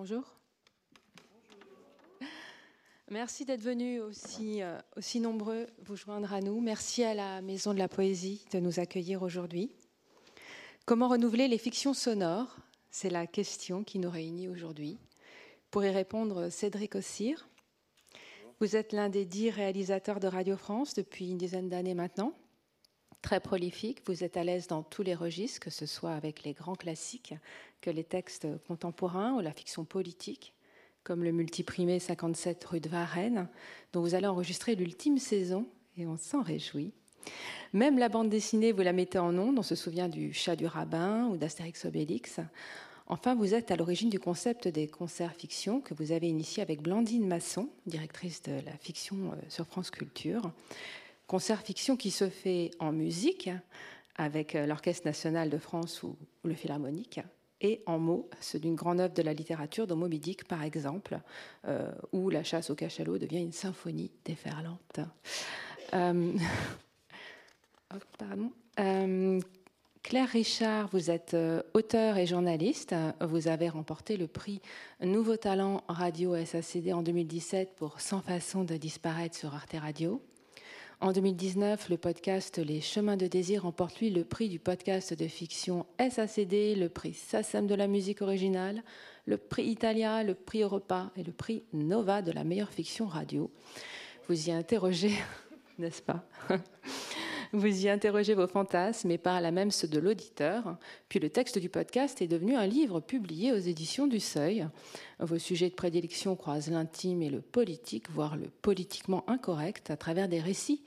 Bonjour. Merci d'être venus aussi, euh, aussi nombreux vous joindre à nous. Merci à la Maison de la Poésie de nous accueillir aujourd'hui. Comment renouveler les fictions sonores? C'est la question qui nous réunit aujourd'hui. Pour y répondre, Cédric Ossir. Vous êtes l'un des dix réalisateurs de Radio France depuis une dizaine d'années maintenant. Très prolifique, vous êtes à l'aise dans tous les registres, que ce soit avec les grands classiques, que les textes contemporains ou la fiction politique, comme le multiprimé 57 rue de Varennes, dont vous allez enregistrer l'ultime saison, et on s'en réjouit. Même la bande dessinée, vous la mettez en ondes, on se souvient du Chat du Rabbin ou d'Astérix Obélix. Enfin, vous êtes à l'origine du concept des concerts fiction que vous avez initié avec Blandine Masson, directrice de la fiction euh, sur France Culture. Concert fiction qui se fait en musique avec euh, l'Orchestre national de France ou le Philharmonique et en mots, ceux d'une grande œuvre de la littérature, dont Moby Dick par exemple, euh, où la chasse au cachalot devient une symphonie déferlante. Euh, Claire Richard, vous êtes auteur et journaliste. Vous avez remporté le prix Nouveau Talent Radio SACD en 2017 pour Sans façon de disparaître sur Arte Radio. En 2019, le podcast Les Chemins de Désir remporte lui le prix du podcast de fiction SACD, le prix SACEM de la musique originale, le prix Italia, le prix Europa et le prix Nova de la meilleure fiction radio. Vous y interrogez, n'est-ce pas? Vous y interrogez vos fantasmes et par là même ceux de l'auditeur. Puis le texte du podcast est devenu un livre publié aux éditions du Seuil. Vos sujets de prédilection croisent l'intime et le politique, voire le politiquement incorrect, à travers des récits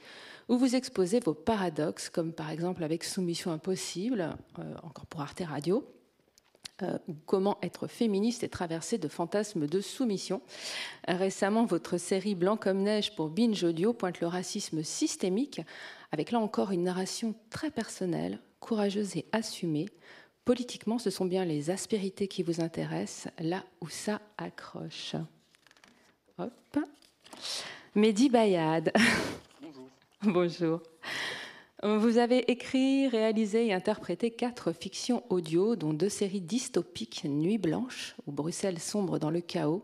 où vous exposez vos paradoxes, comme par exemple avec Soumission impossible, euh, encore pour Arte Radio, euh, comment être féministe et traverser de fantasmes de soumission. Récemment, votre série Blanc comme neige pour Binge Audio pointe le racisme systémique avec là encore une narration très personnelle, courageuse et assumée. Politiquement, ce sont bien les aspérités qui vous intéressent, là où ça accroche. Hop. Mehdi Bayad. Bonjour. Bonjour. Vous avez écrit, réalisé et interprété quatre fictions audio, dont deux séries dystopiques, Nuit blanche, ou Bruxelles sombre dans le chaos,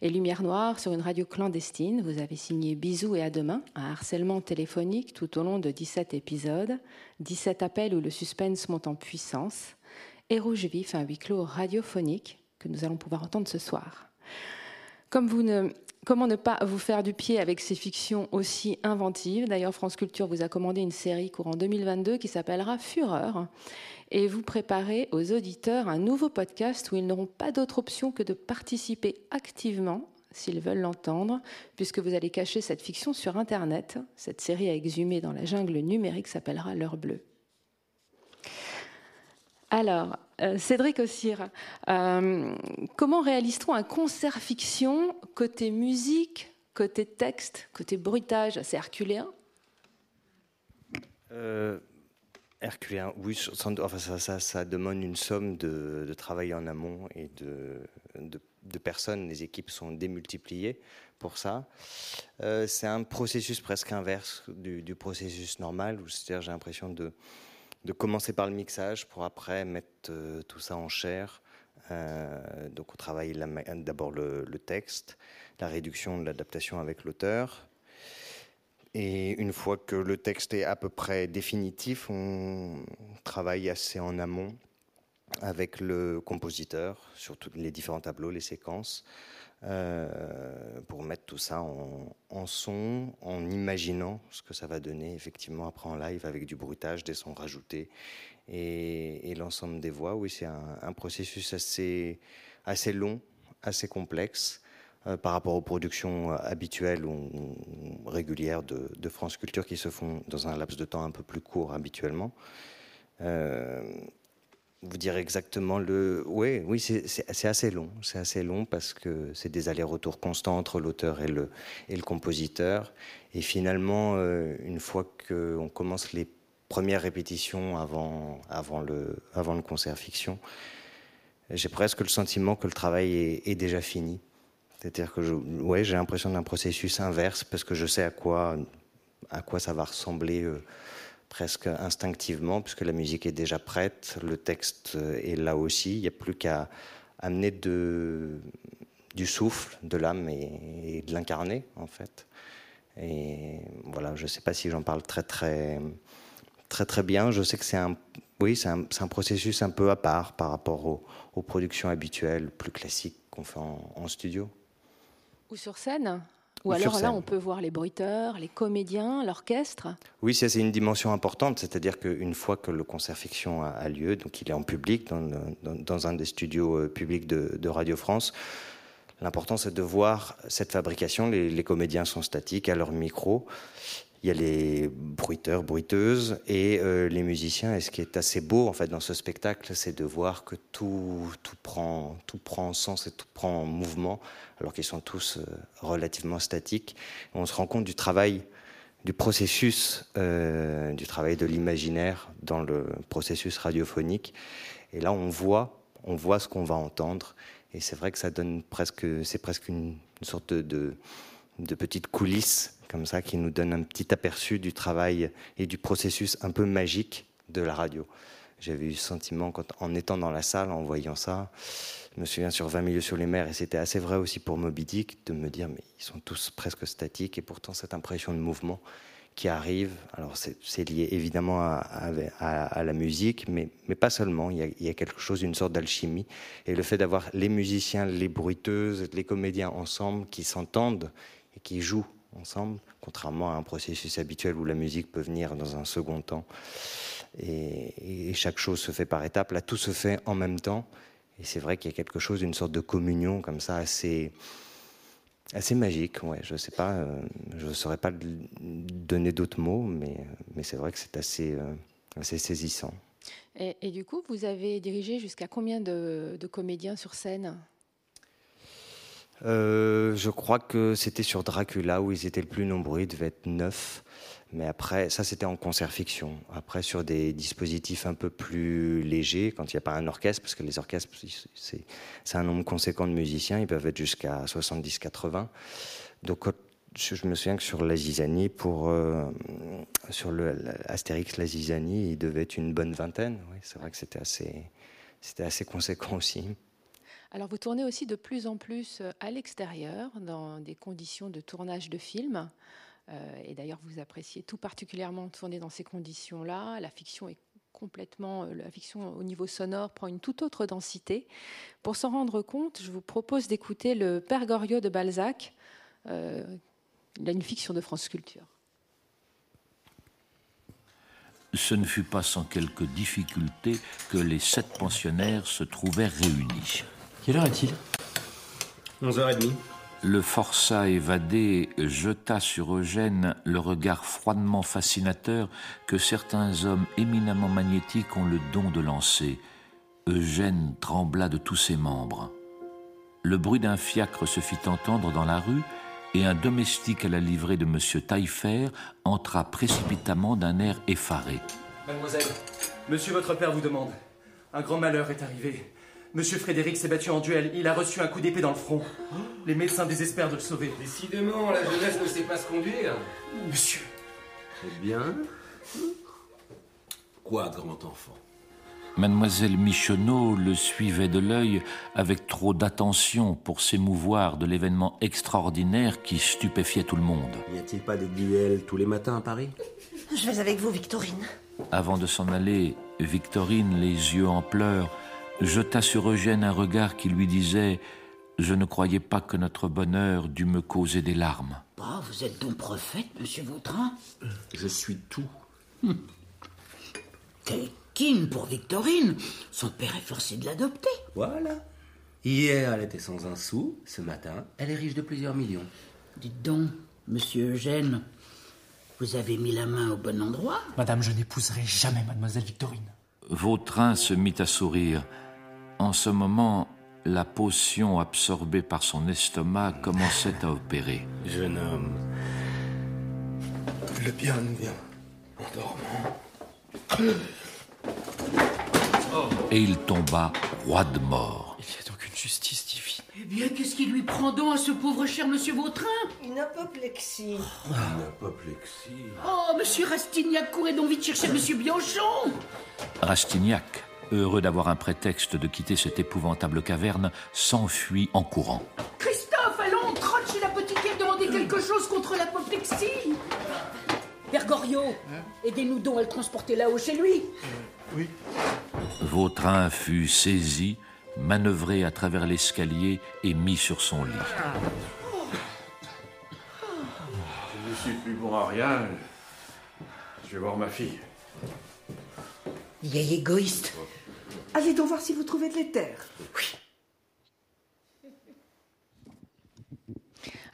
et Lumière Noire sur une radio clandestine. Vous avez signé Bisous et à demain, un harcèlement téléphonique tout au long de 17 épisodes, 17 appels où le suspense monte en puissance, et Rouge Vif, un huis clos radiophonique que nous allons pouvoir entendre ce soir. Comme vous ne, comment ne pas vous faire du pied avec ces fictions aussi inventives? D'ailleurs, France Culture vous a commandé une série courant 2022 qui s'appellera Fureur et vous préparez aux auditeurs un nouveau podcast où ils n'auront pas d'autre option que de participer activement s'ils veulent l'entendre, puisque vous allez cacher cette fiction sur Internet. Cette série à exhumer dans la jungle numérique s'appellera L'heure bleue. Alors, Cédric Ossir, euh, comment réalise-t-on un concert fiction côté musique, côté texte, côté bruitage C'est herculéen? Euh, Herculéen, oui, ça, ça, demande une somme de, travail en amont et de, de, personnes. Les équipes sont démultipliées pour ça. Euh, c'est un processus presque inverse du, processus normal, c'est-à-dire j'ai l'impression de, de commencer par le mixage pour après mettre euh, tout ça en chair. Euh, donc on travaille d'abord le, le, texte, la réduction l'adaptation avec l'auteur, et une fois que le texte est à peu près définitif, on travaille assez en amont avec le compositeur sur tous les différents tableaux, les séquences, euh, pour mettre tout ça en, son, en imaginant ce que ça va donner effectivement après en live avec du bruitage, des sons rajoutés et, l'ensemble des voix. Oui, c'est un, processus assez, assez long, assez complexe. Euh, par rapport aux productions euh, habituelles ou, régulières de, France Culture qui se font dans un laps de temps un peu plus court habituellement. Vous dire exactement le. Oui, oui, c'est assez long. C'est assez long parce que c'est des allers-retours constants entre l'auteur et le, et le compositeur. Et finalement, une fois qu'on commence les premières répétitions avant, avant, le, avant le concert fiction, j'ai presque le sentiment que le travail est, déjà fini. C'est-à-dire que j'ai l'impression d'un processus inverse parce que je sais à quoi, à quoi ça va ressembler euh, presque instinctivement, puisque la musique est déjà prête, le texte est là aussi. Il n'y a plus qu'à amener du souffle, de l'âme et, de l'incarner en fait. Et voilà, je ne sais pas si j'en parle très très très très bien. Je sais que c'est un, oui, c'est un, processus un peu à part par rapport aux productions habituelles, plus classiques qu'on fait en, studio. Ou sur scène ou alors là, on peut voir les bruiteurs, les comédiens, l'orchestre. Oui, c'est une dimension importante, c'est-à-dire qu'une fois que le concert fiction a, lieu, donc il est en public dans, dans, un des studios euh, publics de, de Radio France, l'important c'est de voir cette fabrication. Les, les, comédiens sont statiques à leur micro il y a les bruiteurs, bruiteuses et euh, les musiciens. Et ce qui est assez beau en fait dans ce spectacle, c'est de voir que tout, prend, tout prend sens et tout prend en mouvement, alors qu'ils sont tous euh, relativement statiques. on se rend compte du travail, du processus, euh, du travail de l'imaginaire dans le processus radiophonique. Et là, on voit, on voit ce qu'on va entendre. Et c'est vrai que ça donne presque, c'est presque une, sorte de, de petite coulisse comme ça, qui nous donne un petit aperçu du travail et du processus un peu magique de la radio. J'avais eu ce sentiment quand, en étant dans la salle, en voyant ça. Je me souviens sur 20 milieux sur les mers, et c'était assez vrai aussi pour Moby Dick, de me dire, mais ils sont tous presque statiques, et pourtant cette impression de mouvement qui arrive, alors c'est lié évidemment à, la musique, mais, mais pas seulement, il y, a, il y a quelque chose, une sorte d'alchimie, et le fait d'avoir les musiciens, les bruiteuses, les comédiens ensemble, qui s'entendent qui jouent ensemble, contrairement à un processus habituel où la musique peut venir dans un second temps. Et, chaque chose se fait par étapes. Là, tout se fait en même temps. Et c'est vrai qu'il y a quelque chose, une sorte de communion comme ça, assez, assez magique. Ouais, je ne sais pas, euh, je saurais pas donner d'autres mots, mais, mais c'est vrai que c'est assez, euh, assez saisissant. Et, du coup, vous avez dirigé jusqu'à combien de comédiens sur scène? Euh, je crois que c'était sur Dracula où ils étaient le plus nombreux, ils devaient être neuf. Mais après, ça c'était en concert fiction. Après, sur des dispositifs un peu plus légers, quand il n'y a pas un orchestre, parce que les orchestres, c'est un nombre conséquent de musiciens, ils peuvent être jusqu'à 70-80. Donc, je me souviens que sur la Zizanie, pour, euh, sur le Astérix la Zizanie, il devait être une bonne vingtaine. Oui, c'est vrai que c'était assez, c'était assez conséquent aussi. Alors vous tournez aussi de plus en plus euh, à l'extérieur, dans des conditions de tournage de films. Euh, et d'ailleurs, vous appréciez tout particulièrement tourner dans ces conditions-là. La fiction est complètement, euh, la fiction au niveau sonore prend une toute autre densité. Pour s'en rendre compte, je vous propose d'écouter le Père Goriot de Balzac. Euh, une fiction de France Culture. Ce ne fut pas sans quelques difficultés que les sept pensionnaires se trouvèrent réunis. Quelle heure est-il? 11h30. Le forçat évadé jeta sur Eugène le regard froidement fascinateur que certains hommes éminemment magnétiques ont le don de lancer. Eugène trembla de tous ses membres. Le bruit d'un fiacre se fit entendre dans la rue et un domestique à la livrée de M. Taillefer entra précipitamment d'un air effaré. Mademoiselle, monsieur votre père vous demande. Un grand malheur est arrivé. Monsieur Frédéric s'est battu en duel. Il a reçu un coup d'épée dans le front. Les médecins désespèrent de le sauver. Décidément, la jeunesse ne sait pas se conduire. Monsieur. Très bien. Quoi, grand enfant? Mademoiselle Michonneau le suivait de l'œil avec trop d'attention pour s'émouvoir de l'événement extraordinaire qui stupéfiait tout le monde. N'y a-t-il pas des duels tous les matins à Paris? Je vais avec vous, Victorine. Avant de s'en aller, Victorine, les yeux en pleurs, jeta sur Eugène un regard qui lui disait Je ne croyais pas que notre bonheur dût me causer des larmes. Bah, vous êtes donc prophète, monsieur Vautrin Je suis tout. Quelle pour Victorine Son père est forcé de l'adopter. Voilà. Hier, elle était sans un sou. Ce matin, elle est riche de plusieurs millions. Dites donc, monsieur Eugène, vous avez mis la main au bon endroit Madame, je n'épouserai jamais mademoiselle Victorine. Vautrin se mit à sourire. En ce moment, la potion absorbée par son estomac commençait à opérer. Jeune homme, le bien nous vient en dormant. Et il tomba roi de mort. Il y a donc une justice divine. Eh bien, qu'est-ce qui lui prend donc à ce pauvre cher monsieur Vautrin? Une apoplexie. Une apoplexie. Oh, monsieur Rastignac, courez donc vite chercher monsieur Bianchon Rastignac, heureux d'avoir un prétexte de quitter cette épouvantable caverne, s'enfuit en courant. Christophe, allons, trotte chez l'apothicaire demander quelque chose contre l'apoplexie. Bergorio, aidez-nous donc à le transporter là-haut chez lui. Oui. Vautrin fut saisi, manœuvré à travers l'escalier et mis sur son lit. Je ne suis plus bon à rien. Je vais voir ma fille. Vieil égoïste. Allez donc voir si vous trouvez de l'éther.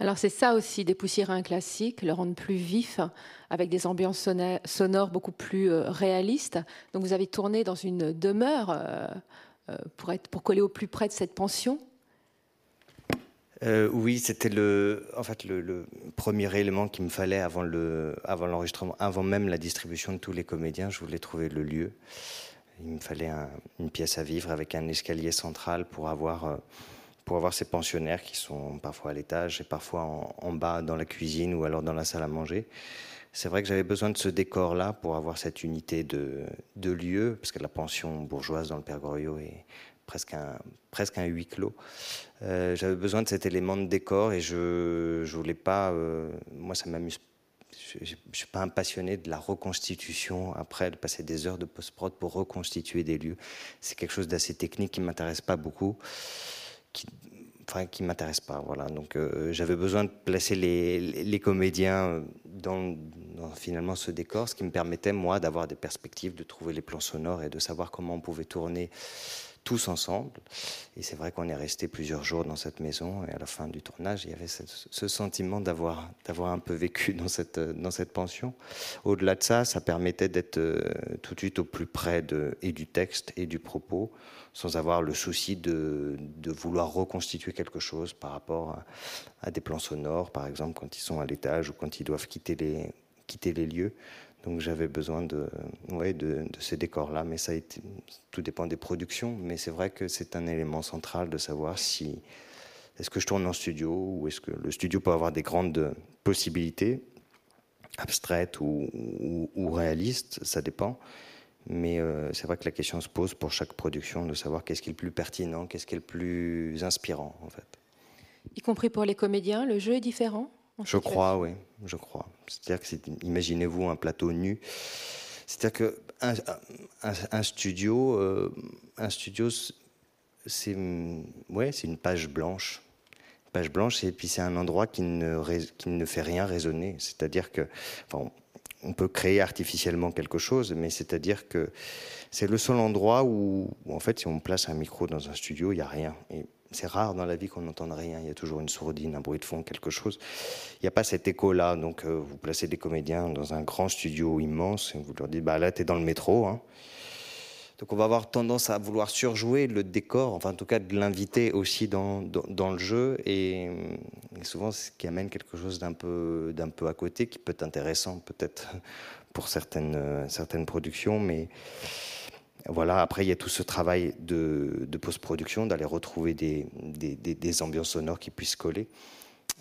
Alors c'est ça aussi, dépoussiérer un classique, le rendre plus vif, avec des ambiances sonores beaucoup plus euh, réalistes. Donc vous avez tourné dans une demeure euh, euh, pour, être, pour coller au plus près de cette pension. Euh, oui, c'était le, en fait, le, le premier élément qu'il me fallait avant le, avant l'enregistrement, avant même la distribution de tous les comédiens. Je voulais trouver le lieu. Il me fallait un- une pièce à vivre avec un escalier central pour avoir, euh, pour avoir ces pensionnaires qui sont parfois à l'étage et parfois en, bas dans la cuisine ou alors dans la salle à manger. C'est vrai que j'avais besoin de ce décor-là pour avoir cette unité de, de lieu, parce que la pension bourgeoise dans le Père Goriot est presque un, presque un huis clos. Euh, j'avais besoin de cet élément de décor et je je voulais pas. euh, moi, ça m'amuse. Je je suis pas un passionné de la reconstitution après de passer des heures de post-prod pour reconstituer des lieux. C'est quelque chose d'assez technique qui m'intéresse pas beaucoup, enfin qui m'intéresse pas. Voilà. Donc euh, j'avais besoin de placer les comédiens dans, dans finalement ce décor, ce qui me permettait moi d'avoir des perspectives, de trouver les plans sonores et de savoir comment on pouvait tourner tous ensemble. Et c'est vrai qu'on est resté plusieurs jours dans cette maison et à la fin du tournage, il y avait ce, sentiment d'avoir d'avoir un peu vécu dans cette dans cette pension. Au-delà de ça, ça permettait d'être euh, tout de suite au plus près de et du texte et du propos, sans avoir le souci de de vouloir reconstituer quelque chose par rapport à, à des plans sonores, par exemple quand ils sont à l'étage ou quand ils doivent quitter les quitter les lieux. Donc j'avais besoin de, ouais, de, ces décors-là, mais ça tout dépend des productions. Mais c'est vrai que c'est un élément central de savoir si est-ce que je tourne en studio ou est-ce que le studio peut avoir des grandes possibilités abstraites ou, ou, réalistes, ça dépend. Mais euh, c'est vrai que la question se pose pour chaque production de savoir qu'est-ce qui est le plus pertinent, qu'est-ce qui est le plus inspirant en fait. Y compris pour les comédiens, le jeu est différent? en Je crois, oui, je crois. C'est-à-dire que c'est, imaginez-vous un plateau nu. C'est-à-dire que un, studio, euh, un studio, c'est, ouais, c'est une page blanche. Une page blanche et puis c'est un endroit qui ne, rés- qui ne fait rien résonner. C'est-à-dire que, enfin, on- on peut créer artificiellement quelque chose, mais c'est-à-dire que c'est le seul endroit où, où, en fait, si on place un micro dans un studio, il n'y a rien. Et c'est rare dans la vie qu'on n'entende rien. Il y a toujours une sourdine, un bruit de fond, quelque chose. Il n'y a pas cet écho-là. Donc, euh, vous placez des comédiens dans un grand studio immense et vous leur dites, bah là, tu es dans le métro. hein. Donc, on va avoir tendance à vouloir surjouer le décor, enfin, en tout cas, de l'inviter aussi dans, le jeu. Et, et souvent, ce qui amène quelque chose d'un peu, peu à côté, qui peut être intéressant, peut-être, pour certaines, euh, certaines productions, mais. Voilà, après, il y a tout ce travail de, post-production, d'aller retrouver des, ambiances sonores qui puissent coller.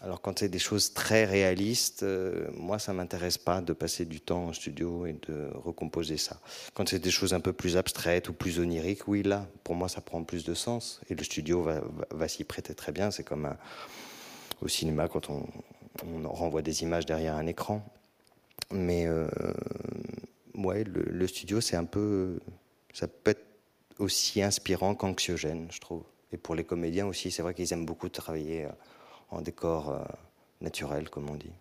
Alors, quand c'est des choses très réalistes, euh, moi, ça m'intéresse pas de passer du temps en studio et de recomposer ça. Quand c'est des choses un peu plus abstraites ou plus oniriques, oui, là, pour moi, ça prend plus de sens. Et le studio va, s'y prêter très bien. C'est comme au cinéma quand on, renvoie des images derrière un écran. Mais euh, ouais, le studio, c'est un peu. Ça peut être aussi inspirant qu'anxiogène, je trouve. Et pour les comédiens aussi, c'est vrai qu'ils aiment beaucoup travailler euh, en décor euh, naturel, comme on dit.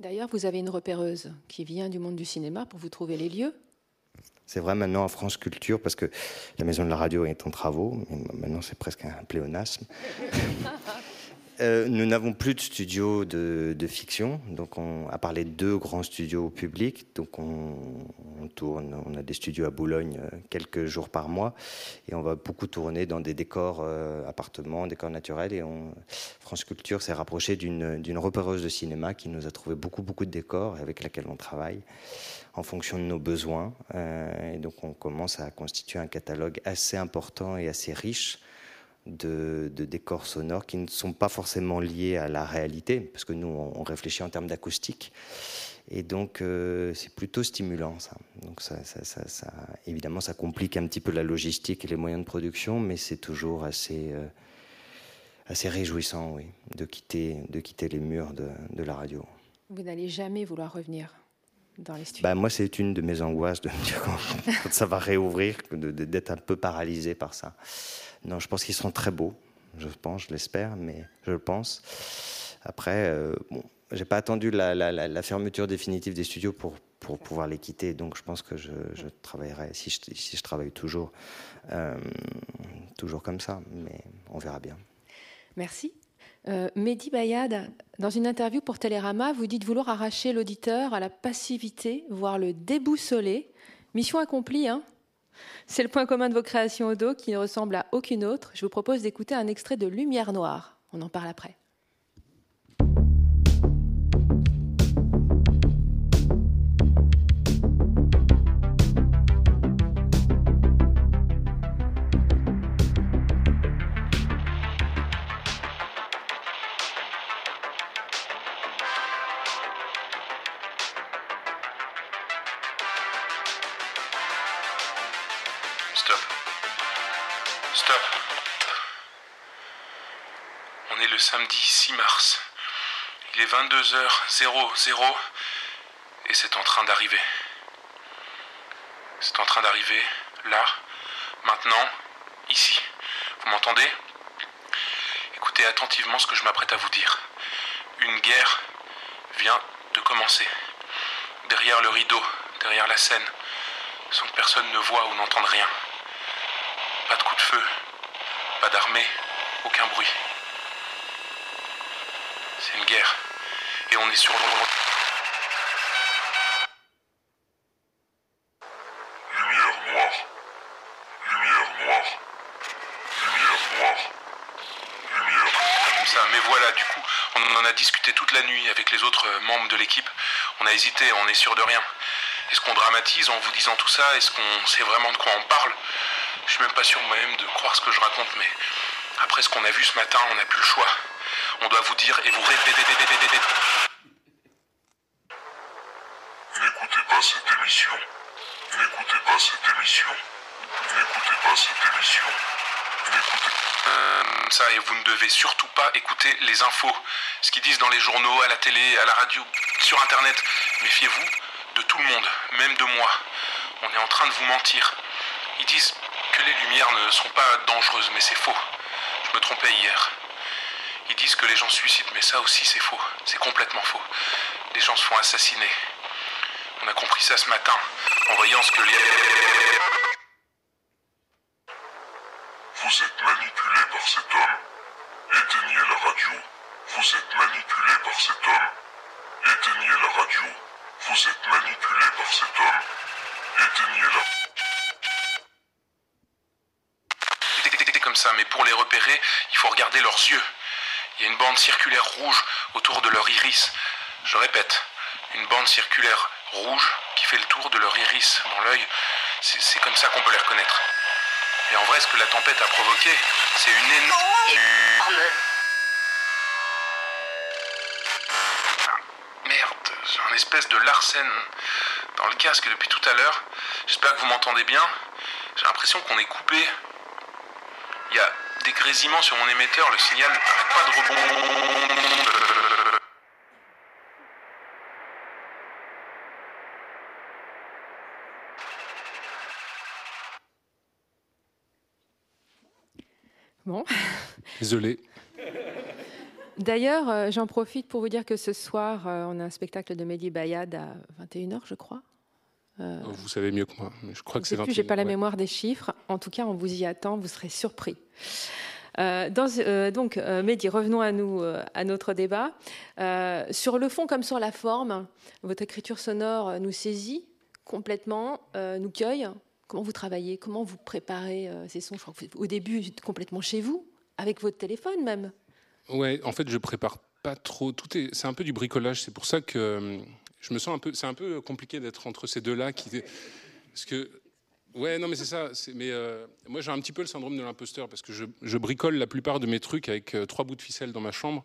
D'ailleurs, vous avez une repéreuse qui vient du monde du cinéma pour vous trouver les lieux. C'est vrai maintenant en France Culture, parce que la maison de la radio est en travaux, mais maintenant c'est presque un pléonasme. Euh, nous n'avons plus de studio de, de fiction, donc on, à part les deux grands studios publics, donc on, tourne, on a des studios à Boulogne euh, quelques jours par mois, et on va beaucoup tourner dans des décors euh, appartements, décors naturels, et France Culture s'est rapproché d'une d'une repéreuse de cinéma qui nous a trouvé beaucoup beaucoup de décors et avec laquelle on travaille en fonction de nos besoins, euh, et donc on commence à constituer un catalogue assez important et assez riche de, décors sonores qui ne sont pas forcément liés à la réalité, parce que nous, on, réfléchit en termes d'acoustique. Et donc, euh, c'est plutôt stimulant, ça. Donc, ça, évidemment, ça complique un petit peu la logistique et les moyens de production, mais c'est toujours assez, euh, assez réjouissant, oui, de quitter, de quitter les murs de, de la radio. Vous n'allez jamais vouloir revenir dans les studios? Bah, Moi, c'est une de mes angoisses de me dire quand, ça va réouvrir, d'être un peu paralysé par ça. Non, je pense qu'ils seront très beaux. Je pense, je l'espère, mais je le pense. Après, euh, bon, j'ai pas attendu la, fermeture définitive des studios pour, pouvoir les quitter. Donc, je pense que je, travaillerai, si je, si je, travaille toujours, euh, toujours comme ça. Mais on verra bien. Merci. Euh, Mehdi Bayad, dans une interview pour Télérama, vous dites vouloir arracher l'auditeur à la passivité, voire le déboussoler. Mission accomplie, hein c'est le point commun de vos créations audio qui ne ressemble à aucune autre. Je vous propose d'écouter un extrait de Lumière Noire. On en parle après. Samedi 6 mars. Il est 22h00 et c'est en train d'arriver. C'est en train d'arriver là, maintenant, ici. Vous m'entendez? Écoutez attentivement ce que je m'apprête à vous dire. Une guerre vient de commencer. Derrière le rideau, derrière la scène, sans que personne ne voit ou n'entende rien. Pas de coup de feu, pas d'armée, aucun bruit. C'est une guerre. Et on est sur le... Lumière noire. Lumière noire. Lumière noire. Lumière. Comme ça, mais voilà, du coup, on en a discuté toute la nuit avec les autres euh, membres de l'équipe. On a hésité, on est sûr de rien. Est-ce qu'on dramatise en vous disant tout ça? Est-ce qu'on sait vraiment de quoi on parle? Suis même pas sûr moi-même de croire ce que je raconte, mais après ce qu'on a vu ce matin, on n'a plus le choix. On doit vous dire et vous répéter. N'écoutez pas cette émission. N'écoutez pas cette émission. N'écoutez pas cette émission. N'écoutez euh, ça, et vous ne devez surtout pas écouter les infos. Ce qu'ils disent dans les journaux, à la télé, à la radio, sur Internet. Méfiez-vous de tout le monde, même de moi. On est en train de vous mentir. Ils disent les lumières ne sont pas dangereuses, mais c'est faux. Je me trompais hier. Ils disent que les gens suicident, mais ça aussi c'est faux. C'est complètement faux. Les gens se font assassiner. On a compris ça ce matin, en voyant ce que les... Vous êtes manipulé par cet homme. Éteignez la radio. Vous êtes manipulé par cet homme. Éteignez la radio. Vous êtes manipulé par cet homme. Éteignez la... comme mais pour les repérer, il faut regarder leurs yeux. Il y a une bande circulaire rouge autour de leur iris. Je répète, une bande circulaire rouge qui fait le tour de leur iris dans l'œil. C'est comme ça qu'on peut les reconnaître. Et en vrai, ce que la tempête a provoqué, c'est une énorme... Merde, j'ai un espèce de larcène dans le casque depuis tout à l'heure. J'espère que vous m'entendez bien. J'ai l'impression qu'on est coupé. Il y a des grésillements sur mon émetteur, le signal n'arrête pas de rebondir. Bon. Désolé. D'ailleurs, euh, j'en profite pour vous dire que ce soir, euh, on a un spectacle de Mehdi Bayad à 21h, je crois. Euh, vous savez mieux que moi, mais je crois que c'est 21h. Je n'ai pas la mémoire des chiffres. En tout cas, on vous y attend, vous serez surpris. dans, donc, Mehdi, revenons à nous, à notre débat. sur le fond comme sur la forme, votre écriture sonore nous saisit complètement, nous cueille. Comment vous travaillez Comment vous préparez ces sons? Je crois que Au début, complètement chez vous, avec votre téléphone même. Ouais, en fait, je prépare pas trop. Tout est, c'est un peu du bricolage. C'est pour ça que je me sens un peu. C'est un peu compliqué d'être entre ces deux-là, qui, parce que Ouais, non, mais c'est ça. Mais euh, moi, j'ai un petit peu le syndrome de l'imposteur parce que je, bricole la plupart de mes trucs avec euh, trois bouts de ficelle dans ma chambre.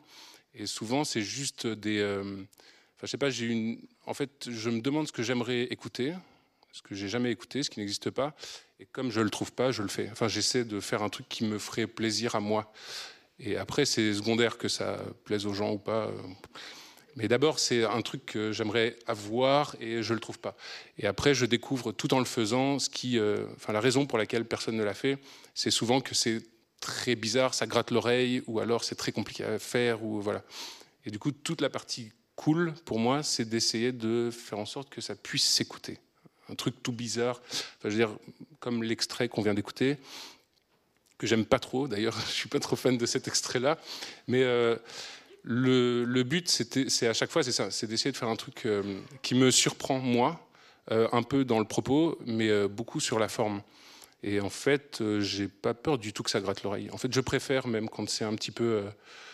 Et souvent, c'est juste des. Euh, enfin, je sais pas, j'ai une. En fait, je me demande ce que j'aimerais écouter, ce que j'ai jamais écouté, ce qui n'existe pas. Et comme je le trouve pas, je le fais. Enfin, j'essaie de faire un truc qui me ferait plaisir à moi. Et après, c'est secondaire que ça plaise aux gens ou pas. Mais d'abord, c'est un truc que j'aimerais avoir et je le trouve pas. Et après, je découvre tout en le faisant ce qui, euh, enfin, la raison pour laquelle personne ne l'a fait, c'est souvent que c'est très bizarre, ça gratte l'oreille, ou alors c'est très compliqué à faire, ou voilà. Et du coup, toute la partie cool pour moi, c'est d'essayer de faire en sorte que ça puisse s'écouter. Un truc tout bizarre, je veux dire, comme l'extrait qu'on vient d'écouter, que j'aime pas trop. D'ailleurs, je suis pas trop fan de cet extrait-là, mais euh, le, but, c'est à chaque fois, c'est ça, c'est d'essayer de faire un truc euh, qui me surprend moi, euh, un peu dans le propos, mais euh, beaucoup sur la forme. Et en fait, j'ai pas peur du tout que ça gratte l'oreille. En fait, je préfère même quand c'est un petit peu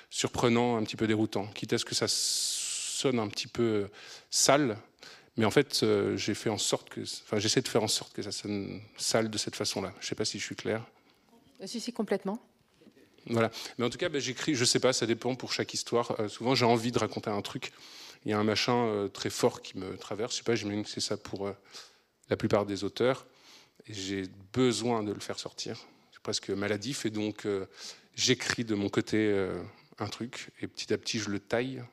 surprenant, un petit peu déroutant, quitte à ce que ça sonne un petit peu sale. Mais en fait, j'ai fait en sorte que, enfin, j'essaie de faire en sorte que ça sonne sale de cette façon-là. Je sais pas si je suis clair. Si, si, complètement. Voilà. Mais en tout cas, ben, j'écris, je sais pas, ça dépend pour chaque histoire. Euh, souvent, j'ai envie de raconter un truc. Il y a un machin euh, très fort qui me traverse. Je sais pas, j'imagine que c'est ça pour euh, la plupart des auteurs. J'ai besoin de le faire sortir. C'est presque maladif. Et donc, j'écris de mon côté un truc. Et petit à petit, je le taille.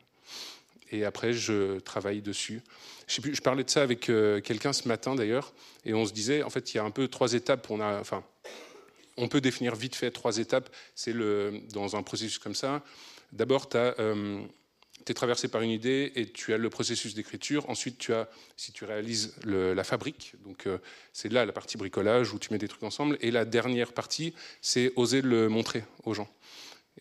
Et après, je travaille dessus. Je, parlais de ça avec quelqu'un ce matin d'ailleurs. Et on se disait, en fait, il y a un peu trois étapes. On enfin, on peut définir vite fait trois étapes. C'est dans un processus comme ça. D'abord, tu euh, es traversé par une idée et tu as le processus d'écriture. Ensuite, tu as, si tu réalises la fabrique, donc euh, c'est là la partie bricolage où tu mets des trucs ensemble. Et la dernière partie, c'est oser le montrer aux gens.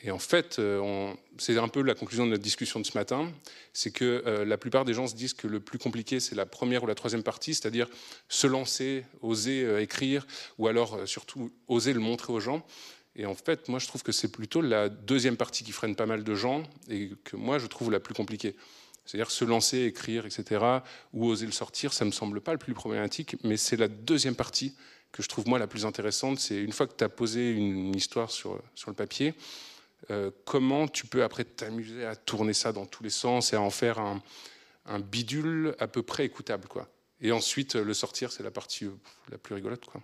Et en fait, euh, c'est un peu la conclusion de notre discussion de ce matin, c'est que euh, la plupart des gens se disent que le plus compliqué, c'est la première ou la troisième partie, c'est-à-dire se lancer, oser euh, écrire, ou alors surtout oser le montrer aux gens. Et en fait, moi, je trouve que c'est plutôt la deuxième partie qui freine pas mal de gens, et que moi, je trouve la plus compliquée. C'est-à-dire se lancer, écrire, etc., ou oser le sortir, ça me semble pas le plus problématique, mais c'est la deuxième partie que je trouve moi la plus intéressante. C'est une fois que tu as posé une histoire sur, sur le papier, euh, comment tu peux après t'amuser à tourner ça dans tous les sens et à en faire un, bidule à peu près écoutable, quoi. Et ensuite, le sortir, c'est la partie euh, la plus rigolote, quoi.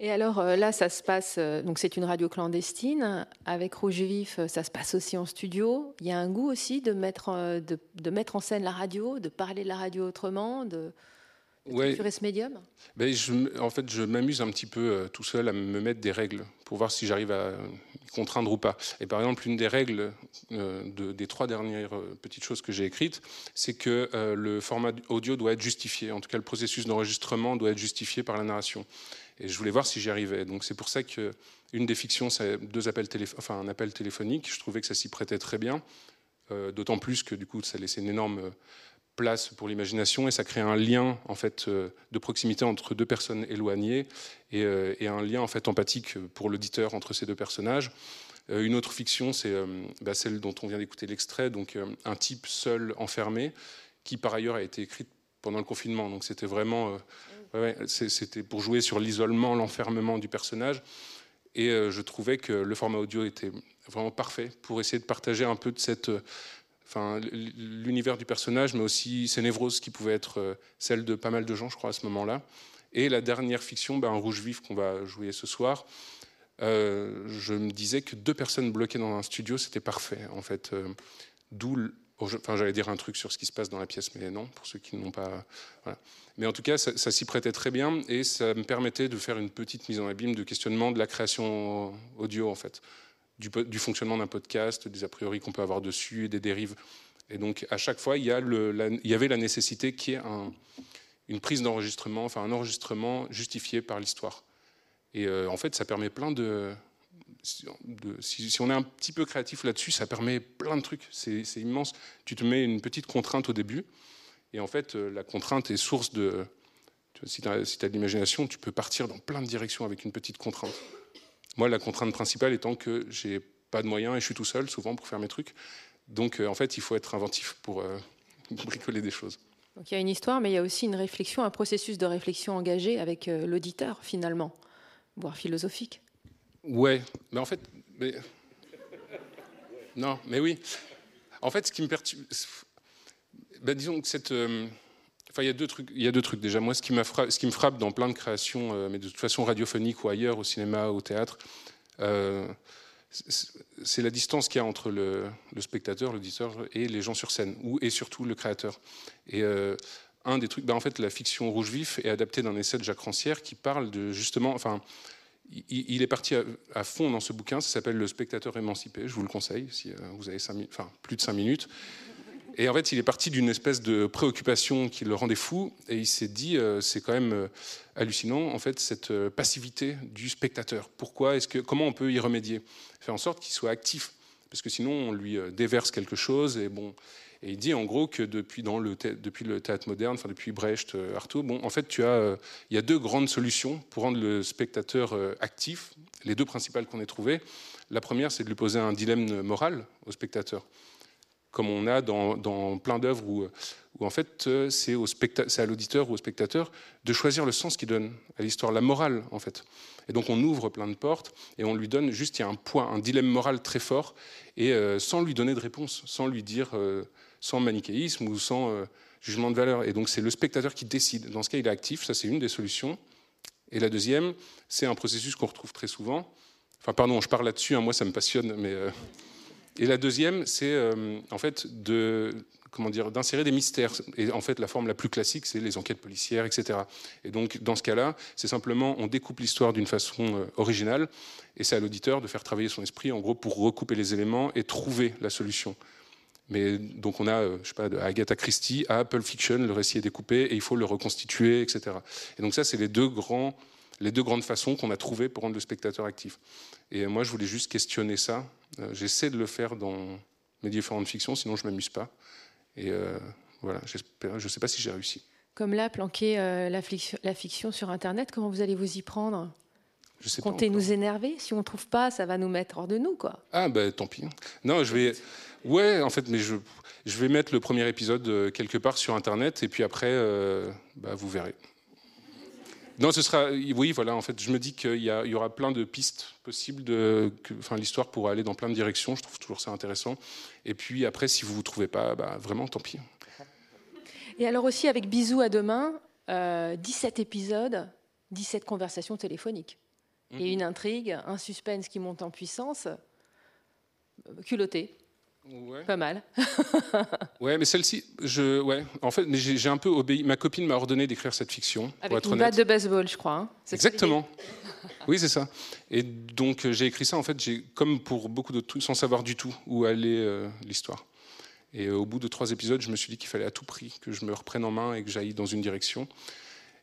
Et alors euh, là, ça se passe, donc c'est une radio clandestine. Avec Rouge Vif, ça se passe aussi en studio. Il y a un goût aussi de mettre, de mettre en scène la radio, de parler de la radio autrement, de, ouais. ce médium? Ben, je, En fait, je m'amuse un petit peu euh, tout seul à me mettre des règles pour voir si j'arrive à y contraindre ou pas. Et par exemple, une des règles euh, de, des trois dernières euh, petites choses que j'ai écrites, c'est que le format audio doit être justifié. En tout cas, le processus d'enregistrement doit être justifié par la narration. Et je voulais voir si j'y arrivais. Donc c'est pour ça que une des fictions, c'est deux appels enfin un appel téléphonique. Je trouvais que ça s'y prêtait très bien. D'autant plus que du coup, ça laissait une énorme place pour l'imagination et ça crée un lien en fait euh, de proximité entre deux personnes éloignées et, euh, un lien en fait empathique pour l'auditeur entre ces deux personnages. Euh, une autre fiction, c'est bah, celle dont on vient d'écouter l'extrait, donc un type seul enfermé, qui par ailleurs a été écrite pendant le confinement. Donc c'était vraiment, c'était pour jouer sur l'isolement, l'enfermement du personnage. Et je trouvais que le format audio était vraiment parfait pour essayer de partager un peu de cette enfin, l'univers du personnage, mais aussi ses névroses qui pouvaient être euh, celles de pas mal de gens, je crois, à ce moment-là. Et la dernière fiction, ben, un rouge vif qu'on va jouer ce soir, euh, je me disais que deux personnes bloquées dans un studio, c'était parfait, en fait. Euh, d'où, enfin, j'allais dire un truc sur ce qui se passe dans la pièce, mais non, pour ceux qui n'ont pas. Mais en tout cas, ça, ça s'y prêtait très bien et ça me permettait de faire une petite mise en abîme de questionnement de la création audio, en fait du, fonctionnement d'un podcast, des a priori qu'on peut avoir dessus, des dérives. Et donc, à chaque fois, il y, a il y avait la nécessité qu'il y ait un, une prise d'enregistrement, enfin un enregistrement justifié par l'histoire. Et euh, en fait, ça permet plein de, si, on est un petit peu créatif là-dessus, ça permet plein de trucs. C'est immense. Tu te mets une petite contrainte au début, et en fait, euh, la contrainte est source de. Si tu as de l'imagination, tu peux partir dans plein de directions avec une petite contrainte. Moi, la contrainte principale étant que j'ai pas de moyens et je suis tout seul souvent pour faire mes trucs. Donc, euh, en fait, il faut être inventif pour, euh, bricoler des choses. Donc il y a une histoire, mais il y a aussi une réflexion, un processus de réflexion engagé avec euh, l'auditeur finalement, voire philosophique. Ouais, mais en fait, mais... non, mais oui. En fait, ce qui me perturbe, ben, disons que cette, enfin, il y a deux trucs. Il y a deux trucs déjà. Moi, ce qui, ce qui me frappe dans plein de créations, euh, mais de toute façon radiophonique ou ailleurs, au cinéma, au théâtre, euh, c'est la distance qu'il y a entre le, spectateur, l'auditeur et les gens sur scène, ou et surtout le créateur. Et un des trucs, ben, en fait, la fiction Rouge Vif est adaptée d'un essai de Jacques Rancière qui parle de justement, enfin, il, est parti à, fond dans ce bouquin, ça s'appelle Le spectateur émancipé, je vous le conseille, si vous avez enfin, plus de cinq minutes. Et en fait, il est parti d'une espèce de préoccupation qui le rendait fou, et il s'est dit, euh, c'est quand même euh, hallucinant, en fait, cette euh, passivité du spectateur. Pourquoi est-ce que, comment on peut y remédier? Faire en sorte qu'il soit actif, parce que sinon, on lui déverse quelque chose, et bon. Et il dit en gros que depuis, le théâtre moderne, enfin depuis Brecht, Artaud, bon, en fait, tu as, il y a deux grandes solutions pour rendre le spectateur actif. Les deux principales qu'on ait trouvées. La première, c'est de lui poser un dilemme moral au spectateur comme on a dans, plein d'œuvres où, en fait euh, c'est, à l'auditeur ou au spectateur de choisir le sens qu'il donne à l'histoire, la morale en fait. Et donc on ouvre plein de portes et on lui donne juste, un point, un dilemme moral très fort, et euh, sans lui donner de réponse, sans lui dire, euh, sans manichéisme ou sans jugement de valeur. Et donc c'est le spectateur qui décide. Dans ce cas, il est actif, ça c'est une des solutions. Et la deuxième, c'est un processus qu'on retrouve très souvent. Enfin, pardon, je parle là-dessus, hein, moi ça me passionne, mais et la deuxième, c'est euh, en fait de comment dire d'insérer des mystères. Et en fait, la forme la plus classique, c'est les enquêtes policières, etc. Et donc, dans ce cas-là, c'est simplement on découpe l'histoire d'une façon euh, originale, et c'est à l'auditeur de faire travailler son esprit, en gros, pour recouper les éléments et trouver la solution. Mais donc on a, euh, je sais pas, Agatha Christie Pulp Fiction, le récit est découpé et il faut le reconstituer, etc. Et donc ça, c'est les deux grands les deux grandes façons qu'on a trouvées pour rendre le spectateur actif. Et moi, je voulais juste questionner ça. Euh, j'essaie de le faire dans mes différentes fictions, sinon je ne m'amuse pas. Et euh, voilà, je ne sais pas si j'ai réussi. Comme là, planquer euh, la, fiction, la, fiction, sur Internet, comment vous allez vous y prendre? Je sais Comptez nous énerver? Si on ne trouve pas, ça va nous mettre hors de nous, quoi. Ah, ben tant pis. Non, je vais. Ouais, en fait, mais je, je vais mettre le premier épisode quelque part sur Internet, et puis après, bah, vous verrez. Non, ce sera. Oui, voilà. En fait, je me dis qu'il y, y, aura plein de pistes possibles. De, que, enfin, l'histoire pourra aller dans plein de directions. Je trouve toujours ça intéressant. Et puis après, si vous vous trouvez pas, bah, vraiment, tant pis. Et alors aussi avec Bisous à demain, 17 euh, épisodes, 17 conversations téléphoniques. Et mhm. une intrigue, un suspense qui monte en puissance, euh, culotté. Pas mal. ouais, mais celle-ci, je, ouais, en fait, j'ai un peu obéi. Ma copine m'a ordonné d'écrire cette fiction. Avec pour une batte de baseball, je crois. Hein. Exactement. oui, c'est ça. Et donc j'ai écrit ça en fait, j'ai comme pour beaucoup d'autres trucs, sans savoir du tout où allait euh, l'histoire. Et euh, au bout de trois épisodes, je me suis dit qu'il fallait à tout prix que je me reprenne en main et que j'aille dans une direction.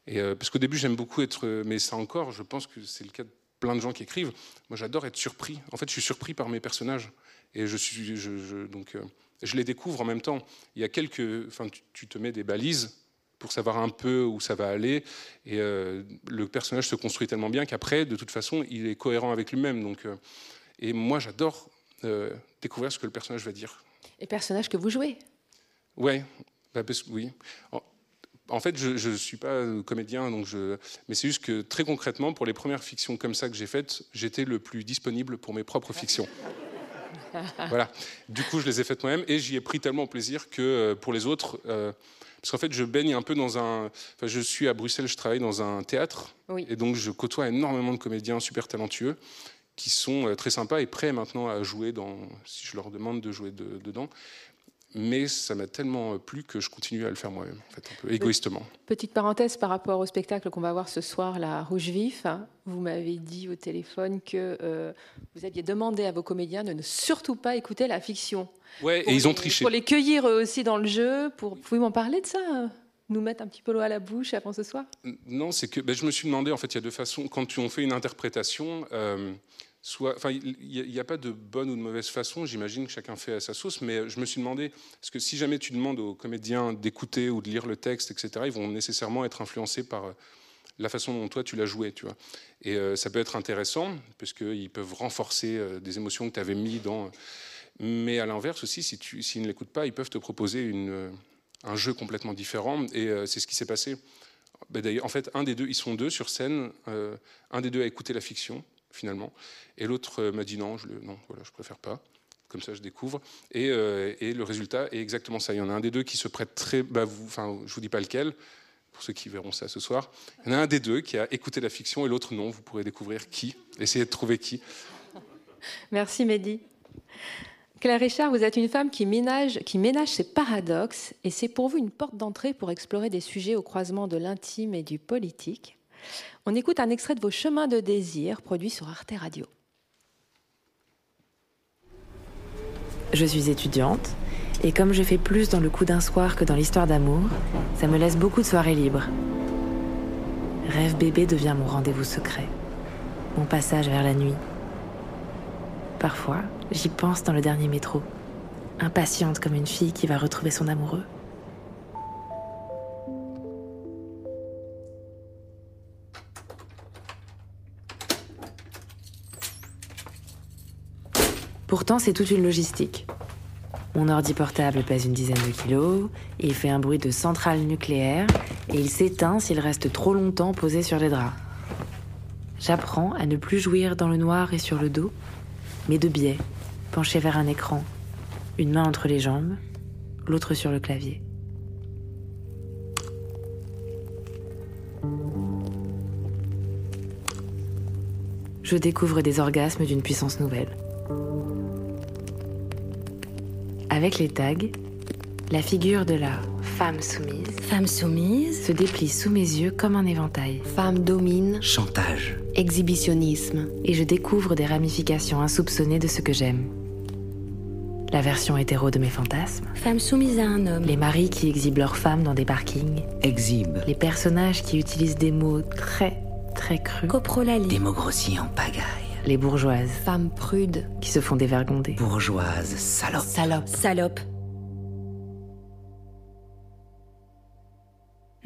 Et euh, parce qu'au début, j'aime beaucoup être, mais ça encore, je pense que c'est le cas de plein de gens qui écrivent. Moi, j'adore être surpris. En fait, je suis surpris par mes personnages. Et je, suis, je, donc, euh, je les découvre en même temps. Il y a quelques, enfin, tu, te mets des balises pour savoir un peu où ça va aller. Et euh, le personnage se construit tellement bien qu'après, de toute façon, il est cohérent avec lui-même. Donc, euh, et moi, j'adore découvrir ce que le personnage va dire. Et personnage que vous jouez Ouais, bah, oui. En, fait, je ne suis pas comédien, donc je... mais c'est juste que très concrètement, pour les premières fictions comme ça que j'ai faites, j'étais le plus disponible pour mes propres fictions. voilà. Du coup, je les ai faites moi-même et j'y ai pris tellement plaisir que euh, pour les autres, euh, parce qu'en fait, je baigne un peu dans un. Enfin, je suis à Bruxelles, je travaille dans un théâtre et donc je côtoie énormément de comédiens super talentueux qui sont euh, très sympas et prêts maintenant à jouer dans, si je leur demande de jouer dedans mais ça m'a tellement plu que je continue à le faire moi-même, en fait, un peu égoïstement. Petite parenthèse par rapport au spectacle qu'on va voir ce soir, la Rouge Vif. Vous m'avez dit au téléphone que euh, vous aviez demandé à vos comédiens de ne surtout pas écouter la fiction. Ouais, et ils ont triché. Pour les cueillir eux aussi dans le jeu. Pour... Vous pouvez m'en parler de ça nous mettre un petit peu l'eau à la bouche avant ce soir? Non, c'est que ben, je me suis demandé, en fait, il y a deux façons. Quand on fait une interprétation, euh, enfin, il n'y a, pas de bonne ou de mauvaise façon. J'imagine que chacun fait à sa sauce, mais je me suis demandé parce que si jamais tu demandes aux comédiens d'écouter ou de lire le texte, etc., ils vont nécessairement être influencés par euh, la façon dont toi tu l'as joué, tu vois. Et euh, ça peut être intéressant parce qu'ils peuvent renforcer euh, des émotions que tu avais mis dans. Mais à l'inverse aussi, si s'ils ne l'écoutent pas, ils peuvent te proposer un jeu complètement différent. Et c'est ce qui s'est passé. Ben, en fait, un des deux, ils sont deux sur scène. un des deux a écouté la fiction finalement, et l'autre m'a dit non, je non, voilà, je préfère pas comme ça je découvre. Et, et, le résultat est exactement ça. Il y en a un des deux qui se prête très. Bah, vous, enfin, je vous dis pas lequel, pour ceux qui verront ça ce soir. Il y en a un des deux qui a écouté la fiction et l'autre non. Vous pourrez découvrir qui. Essayez de trouver qui. Merci Mehdi. Claire Richard, vous êtes une femme qui ménage, qui ménage ses paradoxes et c'est pour vous une porte d'entrée pour explorer des sujets au croisement de l'intime et du politique. On écoute un extrait de vos Chemins de désir produit sur Arte Radio. Je suis étudiante et comme je fais plus dans le coup d'un soir que dans l'histoire d'amour, ça me laisse beaucoup de soirées libres. Rêve bébé devient mon rendez-vous secret, mon passage vers la nuit. Parfois, j'y pense dans le dernier métro, impatiente comme une fille qui va retrouver son amoureux. Pourtant, c'est toute une logistique. Mon ordi portable pèse une dizaine de kilos, il fait un bruit de centrale nucléaire et il s'éteint s'il reste trop longtemps posé sur les draps. J'apprends à ne plus jouir dans le noir et sur le dos, mais de biais, penché vers un écran, une main entre les jambes, l'autre sur le clavier. Je découvre des orgasmes d'une puissance nouvelle. Avec les tags, la figure de la femme soumise, femme soumise se déplie sous mes yeux comme un éventail. Femme domine, chantage, exhibitionnisme. Et je découvre des ramifications insoupçonnées de ce que j'aime. La version hétéro de mes fantasmes. Femme soumise à un homme. Les maris qui exhibent leurs femmes dans des parkings. Exhibe. Les personnages qui utilisent des mots très, très crus. Coprolalie. Des mots grossiers en pagaille les bourgeoises. Femmes prudes. Qui se font dévergonder. Bourgeoises, salopes. Salope. Salope.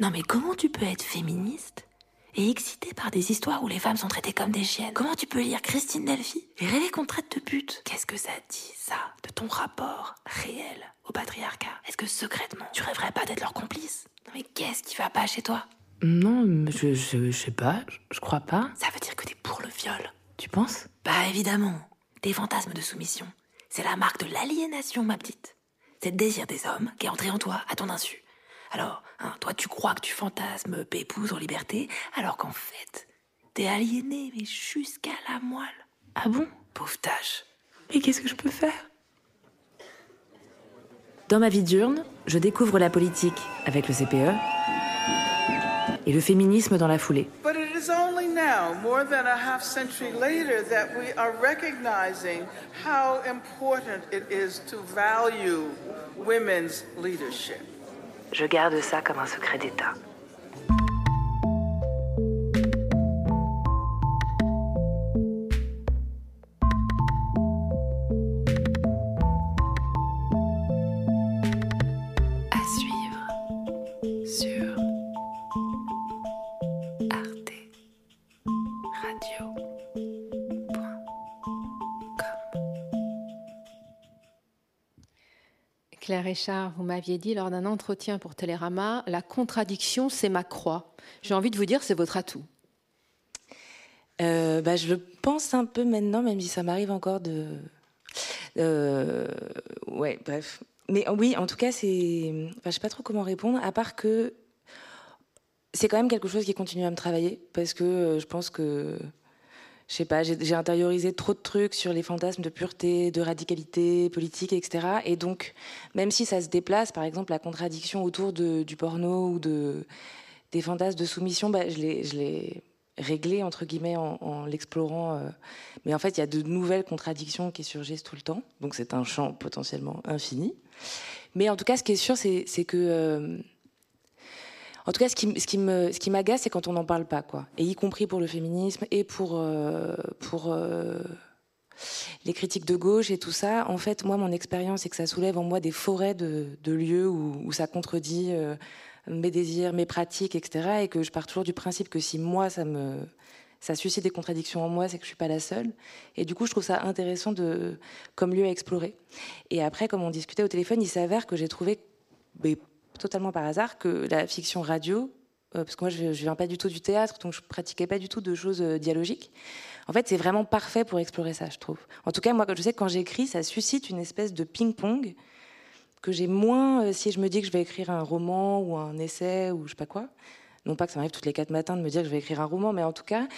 Non mais comment tu peux être féministe et excitée par des histoires où les femmes sont traitées comme des chiennes? Comment tu peux lire Christine Delphi et rêver qu'on traite de pute? Qu'est-ce que ça dit, ça, de ton rapport réel au patriarcat? Est-ce que secrètement, tu rêverais pas d'être leur complice? Non mais qu'est-ce qui va pas chez toi? Non, je, je, je sais pas, je, je crois pas. Ça veut dire que t'es pour le viol tu penses Bah évidemment. Des fantasmes de soumission. C'est la marque de l'aliénation, ma petite. C'est le désir des hommes qui est entré en toi à ton insu. Alors, hein, toi tu crois que tu fantasmes épouse en liberté, alors qu'en fait, t'es aliéné, mais jusqu'à la moelle. Ah bon? Pauvre tâche. Et qu'est-ce que je peux faire? Dans ma vie diurne, je découvre la politique avec le CPE et le féminisme dans la foulée. Is only now, more than a half century later, that we are recognizing how important it is to value women's leadership. Je garde ça comme un secret d'État. Richard, vous m'aviez dit lors d'un entretien pour Télérama, la contradiction, c'est ma croix. J'ai envie de vous dire, c'est votre atout. Euh, bah, je le pense un peu maintenant, même si ça m'arrive encore de. Euh, ouais, bref. Mais oui, en tout cas, c'est. Enfin, je sais pas trop comment répondre, à part que c'est quand même quelque chose qui continue à me travailler, parce que euh, je pense que je sais pas, j'ai intériorisé trop de trucs sur les fantasmes de pureté, de radicalité politique, etc. Et donc, même si ça se déplace, par exemple, la contradiction autour du porno ou de, des fantasmes de soumission, bah, je l'ai réglé, entre guillemets, en, l'explorant. Euh. Mais en fait, il y a de nouvelles contradictions qui surgissent tout le temps. Donc, c'est un champ potentiellement infini. Mais en tout cas, ce qui est sûr, c'est que... Euh, en tout cas, ce qui, m'agace, c'est quand on n'en parle pas, quoi. Et y compris pour le féminisme et pour euh, euh, les critiques de gauche et tout ça. En fait, moi, mon expérience, c'est que ça soulève en moi des forêts de, lieux où, où, ça contredit euh, mes désirs, mes pratiques, etc. Et que je pars toujours du principe que si moi, ça me ça suscite des contradictions en moi, c'est que je suis pas la seule. Et du coup, je trouve ça intéressant de, comme lieu à explorer. Et après, comme on discutait au téléphone, il s'avère que j'ai trouvé totalement par hasard que la fiction radio, euh, parce que moi je, je viens pas du tout du théâtre, donc je pratiquais pas du tout de choses euh, dialogiques. En fait, c'est vraiment parfait pour explorer ça, je trouve. En tout cas, moi, je sais que quand j'écris, ça suscite une espèce de ping-pong que j'ai moins euh, si je me dis que je vais écrire un roman ou un essai ou je sais pas quoi. Non pas que ça m'arrive toutes les quatre matins de me dire que je vais écrire un roman, mais en tout cas,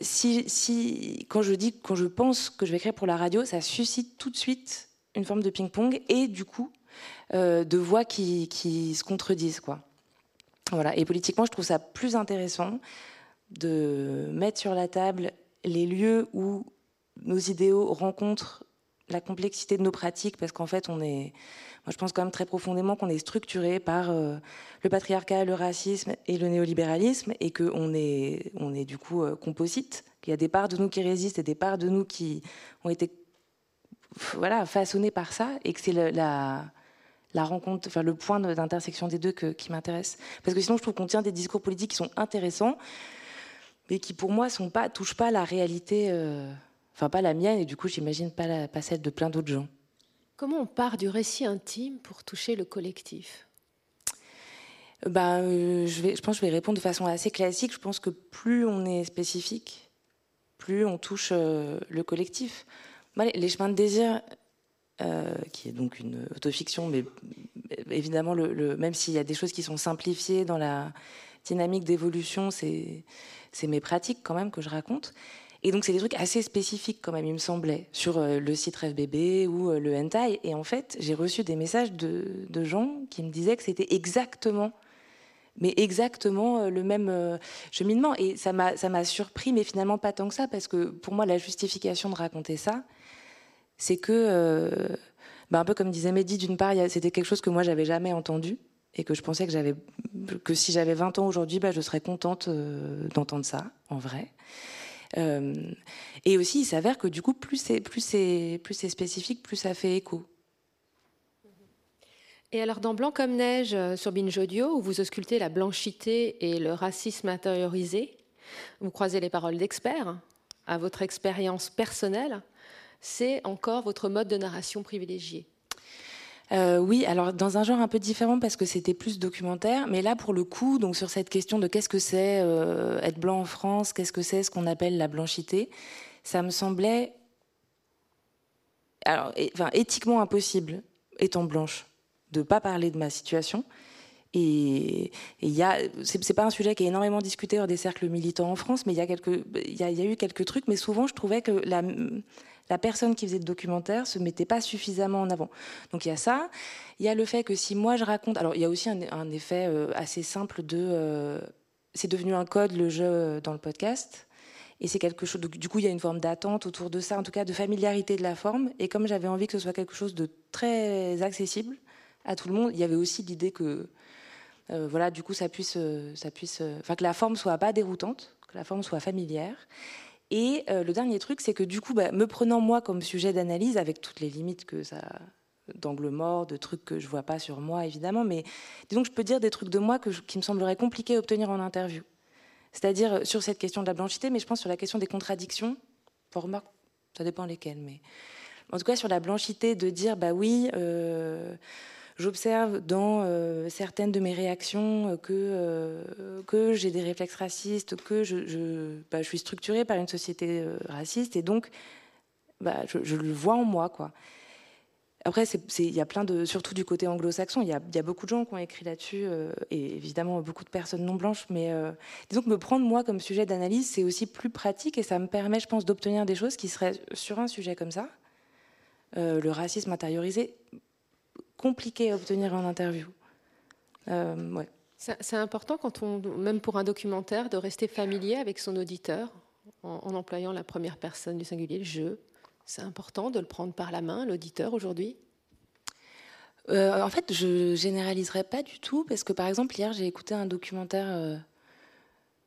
si, quand je dis, quand je pense que je vais écrire pour la radio, ça suscite tout de suite une forme de ping-pong et du coup de voix qui, se contredisent, quoi. Voilà. Et politiquement, je trouve ça plus intéressant de mettre sur la table les lieux où nos idéaux rencontrent la complexité de nos pratiques, parce qu'en fait, on est, moi, je pense quand même très profondément qu'on est structuré par euh, le patriarcat, le racisme et le néolibéralisme, et qu'on est, on est du coup euh, composite, qu'il y a des parts de nous qui résistent et des parts de nous qui ont été voilà, façonnées par ça, et que c'est la rencontre, enfin le point d'intersection des deux que, qui m'intéresse. Parce que sinon, je trouve qu'on tient des discours politiques qui sont intéressants, mais qui pour moi sont pas, touchent pas la réalité, euh, enfin pas la mienne, et du coup, j'imagine pas, la, pas celle de plein d'autres gens. Comment on part du récit intime pour toucher le collectif? Ben, euh, je, vais, je pense que je vais répondre de façon assez classique. Je pense que plus on est spécifique, plus on touche euh, le collectif. Moi, les, les, chemins de désir, euh, qui est donc une autofiction, mais évidemment, même s'il y a des choses qui sont simplifiées dans la dynamique d'évolution, c'est mes pratiques quand même que je raconte. Et donc, c'est des trucs assez spécifiques, quand même, il me semblait, sur euh, le site RêveBébé ou euh, le hentai. Et en fait, j'ai reçu des messages de, de, gens qui me disaient que c'était exactement, mais exactement le même cheminement. Et ça m'a surpris, mais finalement pas tant que ça, parce que pour moi, la justification de raconter ça, c'est que, bah, un peu comme disait Mehdi, d'une part, c'était quelque chose que moi, j'avais jamais entendu. Et que je pensais que, si j'avais 20 ans aujourd'hui, bah, je serais contente d'entendre ça, en vrai. Euh, et aussi, il s'avère que du coup, plus c'est plus c'est spécifique, plus ça fait écho. Et alors, dans Blanc comme neige euh, sur Binge Audio, où vous auscultez la blanchité et le racisme intériorisé, vous croisez les paroles d'experts à votre expérience personnelle, c'est encore votre mode de narration privilégié. Euh, oui, alors dans un genre un peu différent parce que c'était plus documentaire, mais là pour le coup, donc sur cette question de qu'est-ce que c'est euh, être blanc en France, qu'est-ce que c'est ce qu'on appelle la blanchité, ça me semblait, alors, enfin, éthiquement impossible, étant blanche, de pas parler de ma situation. Et il y a, c'est pas un sujet qui est énormément discuté dans des cercles militants en France, mais il y a y a eu quelques trucs, mais souvent je trouvais que la la personne qui faisait le documentaire se mettait pas suffisamment en avant. Donc il y a ça. Il y a le fait que si moi je raconte, alors il y a aussi un, effet euh, assez simple de, euh, c'est devenu un code le jeu dans le podcast. Et c'est quelque chose. Du coup, il y a une forme d'attente autour de ça, en tout cas de familiarité de la forme. Et comme j'avais envie que ce soit quelque chose de très accessible à tout le monde, il y avait aussi l'idée que, euh, voilà, du coup, ça puisse, ça puisse, enfin que la forme soit pas déroutante, que la forme soit familière. Et euh, le dernier truc, c'est que du coup, bah, me prenant moi comme sujet d'analyse, avec toutes les limites que ça d'angle mort, de trucs que je vois pas sur moi évidemment, mais disons que je peux dire des trucs de moi qui me sembleraient compliqués à obtenir en interview. C'est-à-dire euh, sur cette question de la blanchité, mais je pense sur la question des contradictions. Pour ça dépend lesquelles, mais en tout cas sur la blanchité de dire bah oui. Euh, j'observe dans euh, certaines de mes réactions que, euh, que j'ai des réflexes racistes, que je, bah, suis structurée par une société euh, raciste et donc bah, je, le vois en moi. Après, il y a plein de, surtout du côté anglo-saxon, il y, a, beaucoup de gens qui ont écrit là-dessus, euh, et évidemment beaucoup de personnes non blanches, mais euh, disons que me prendre moi comme sujet d'analyse, c'est aussi plus pratique et ça me permet, je pense, d'obtenir des choses qui seraient sur un sujet comme ça, euh, le racisme intériorisé, compliqué à obtenir en interview. Euh, ouais. C'est important, quand on, même pour un documentaire, de rester familier avec son auditeur en, en employant la première personne du singulier, le je. C'est important de le prendre par la main, l'auditeur, aujourd'hui? Euh, En fait, je généraliserai pas du tout, parce que par exemple, hier, j'ai écouté un documentaire. Euh,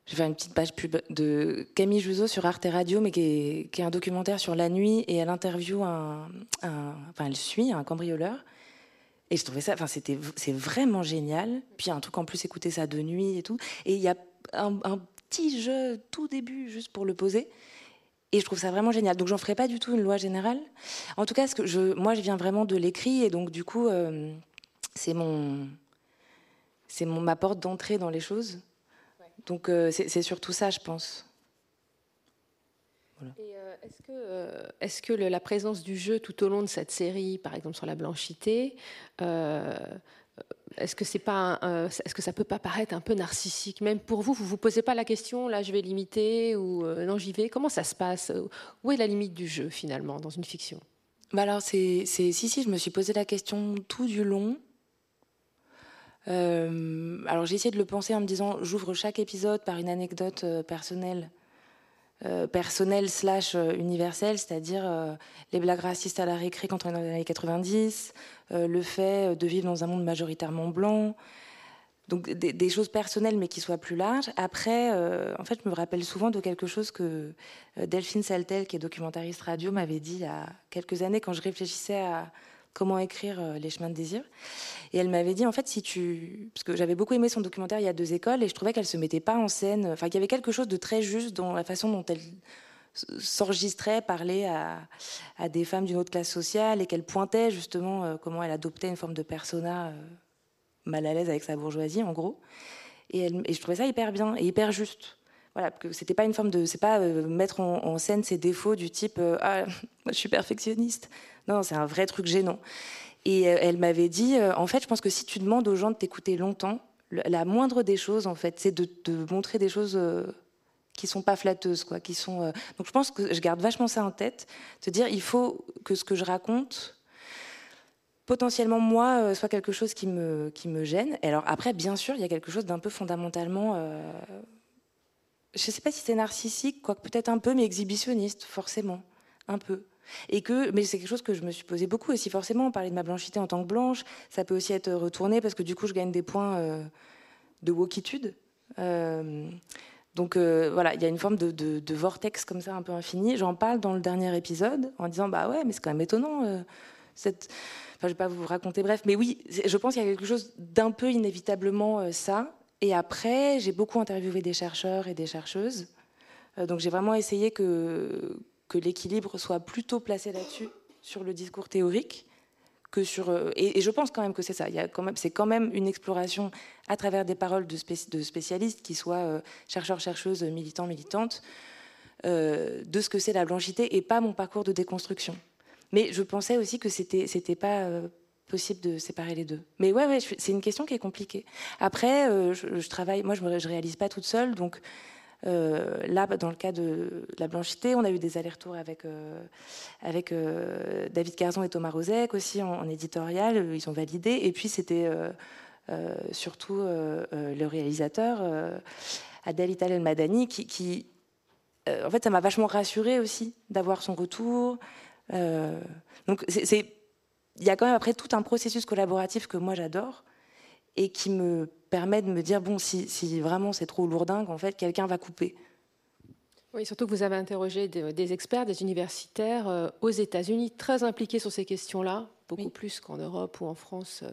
j'ai fait une petite page pub de Camille Juzo sur Arte Radio, mais qui est, qui est un documentaire sur la nuit et elle interviewe un, un, enfin, elle suit un cambrioleur. Et je trouvais ça, enfin, c'était, c'est vraiment génial. Puis un truc en plus, écouter ça de nuit et tout. Et il y a un, un, petit jeu tout début, juste pour le poser. Et je trouve ça vraiment génial. Donc, j'en ferai pas du tout une loi générale. En tout cas, ce que je, moi, je viens vraiment de l'écrit. Et donc, du coup, euh, c'est mon. c'est ma porte d'entrée dans les choses. Donc c'est surtout ça, je pense. Est-ce que, est que le, la présence du jeu tout au long de cette série, par exemple sur la blanchité, est-ce que c'est pas, est-ce que ça peut pas paraître un peu narcissique, même pour vous, vous vous posez pas la question, là je vais limiter ou euh, non j'y vais. Comment ça se passe? Où est la limite du jeu finalement dans une fiction? Bah alors c'est, si si, je me suis posé la question tout du long. Euh, alors j'ai essayé de le penser en me disant, j'ouvre chaque épisode par une anecdote euh, personnelle euh, personnel slash euh, universel, c'est-à-dire euh, les blagues racistes à la récré quand on est dans les années 90, le fait de vivre dans un monde majoritairement blanc, donc des, choses personnelles mais qui soient plus larges. Après, en fait, je me rappelle souvent de quelque chose que Delphine Saltel, qui est documentariste radio, m'avait dit il y a quelques années quand je réfléchissais à comment écrire euh, Les chemins de désir. Et elle m'avait dit, en fait, si tu. Parce que j'avais beaucoup aimé son documentaire Il y a deux écoles, et je trouvais qu'elle se mettait pas en scène. Enfin, qu'il y avait quelque chose de très juste dans la façon dont elle s'enregistrait, parlait à, des femmes d'une autre classe sociale, et qu'elle pointait justement euh, comment elle adoptait une forme de persona euh, mal à l'aise avec sa bourgeoisie, en gros. Et, elle, et je trouvais ça hyper bien et hyper juste voilà, que c'était pas une forme de, c'est pas mettre en, scène ses défauts du type ah, moi je suis perfectionniste. Non, c'est un vrai truc gênant. Et euh, elle m'avait dit, euh, en fait, je pense que si tu demandes aux gens de t'écouter longtemps, la moindre des choses, en fait, c'est de, montrer des choses euh, qui sont pas flatteuses, quoi, qui sont. Donc, je pense que je garde vachement ça en tête, te dire, il faut que ce que je raconte, potentiellement moi, soit quelque chose qui me qui me gêne. Et alors après, bien sûr, il y a quelque chose d'un peu fondamentalement. Je sais pas si c'est narcissique, quoique peut-être un peu, mais exhibitionniste, forcément, un peu. Et que, mais c'est quelque chose que je me suis posé beaucoup aussi. Forcément, parler de ma blanchité en tant que blanche, ça peut aussi être retourné parce que du coup, je gagne des points euh, de wokitude. Euh, donc euh, voilà, il y a une forme de, vortex comme ça un peu infini. J'en parle dans le dernier épisode en disant bah ouais, mais c'est quand même étonnant. cette... Enfin, je vais pas vous raconter, bref, mais oui, je pense qu'il y a quelque chose d'un peu inévitablement ça. Et après, j'ai beaucoup interviewé des chercheurs et des chercheuses. donc j'ai vraiment essayé que l'équilibre soit plutôt placé là-dessus, sur le discours théorique, que sur. Euh, et, je pense quand même que c'est ça. C'est quand même une exploration à travers des paroles de, spécialistes, qui soient euh, chercheurs, chercheuses, militants, militantes, euh, de ce que c'est la blanchité et pas mon parcours de déconstruction. Mais je pensais aussi que c'était c'était pas possible de séparer les deux. Mais ouais, c'est une question qui est compliquée. Après, je, travaille, moi, je ne réalise pas toute seule, donc euh, là, dans le cas de la blanchité, on a eu des allers-retours avec, euh, euh, David Carzon et Thomas Rozek aussi en, éditorial. Ils ont validé. Et puis, c'était surtout le réalisateur, Adèle Ital Madani, qui, qui en fait, ça m'a vachement rassuré aussi d'avoir son retour. donc, c'est il y a quand même après tout un processus collaboratif que moi j'adore et qui me permet de me dire bon, si, si vraiment c'est trop lourdingue, en fait, quelqu'un va couper. Oui, surtout que vous avez interrogé des, experts, des universitaires euh, aux États-Unis très impliqués sur ces questions-là, beaucoup plus qu'en Europe ou en France, euh,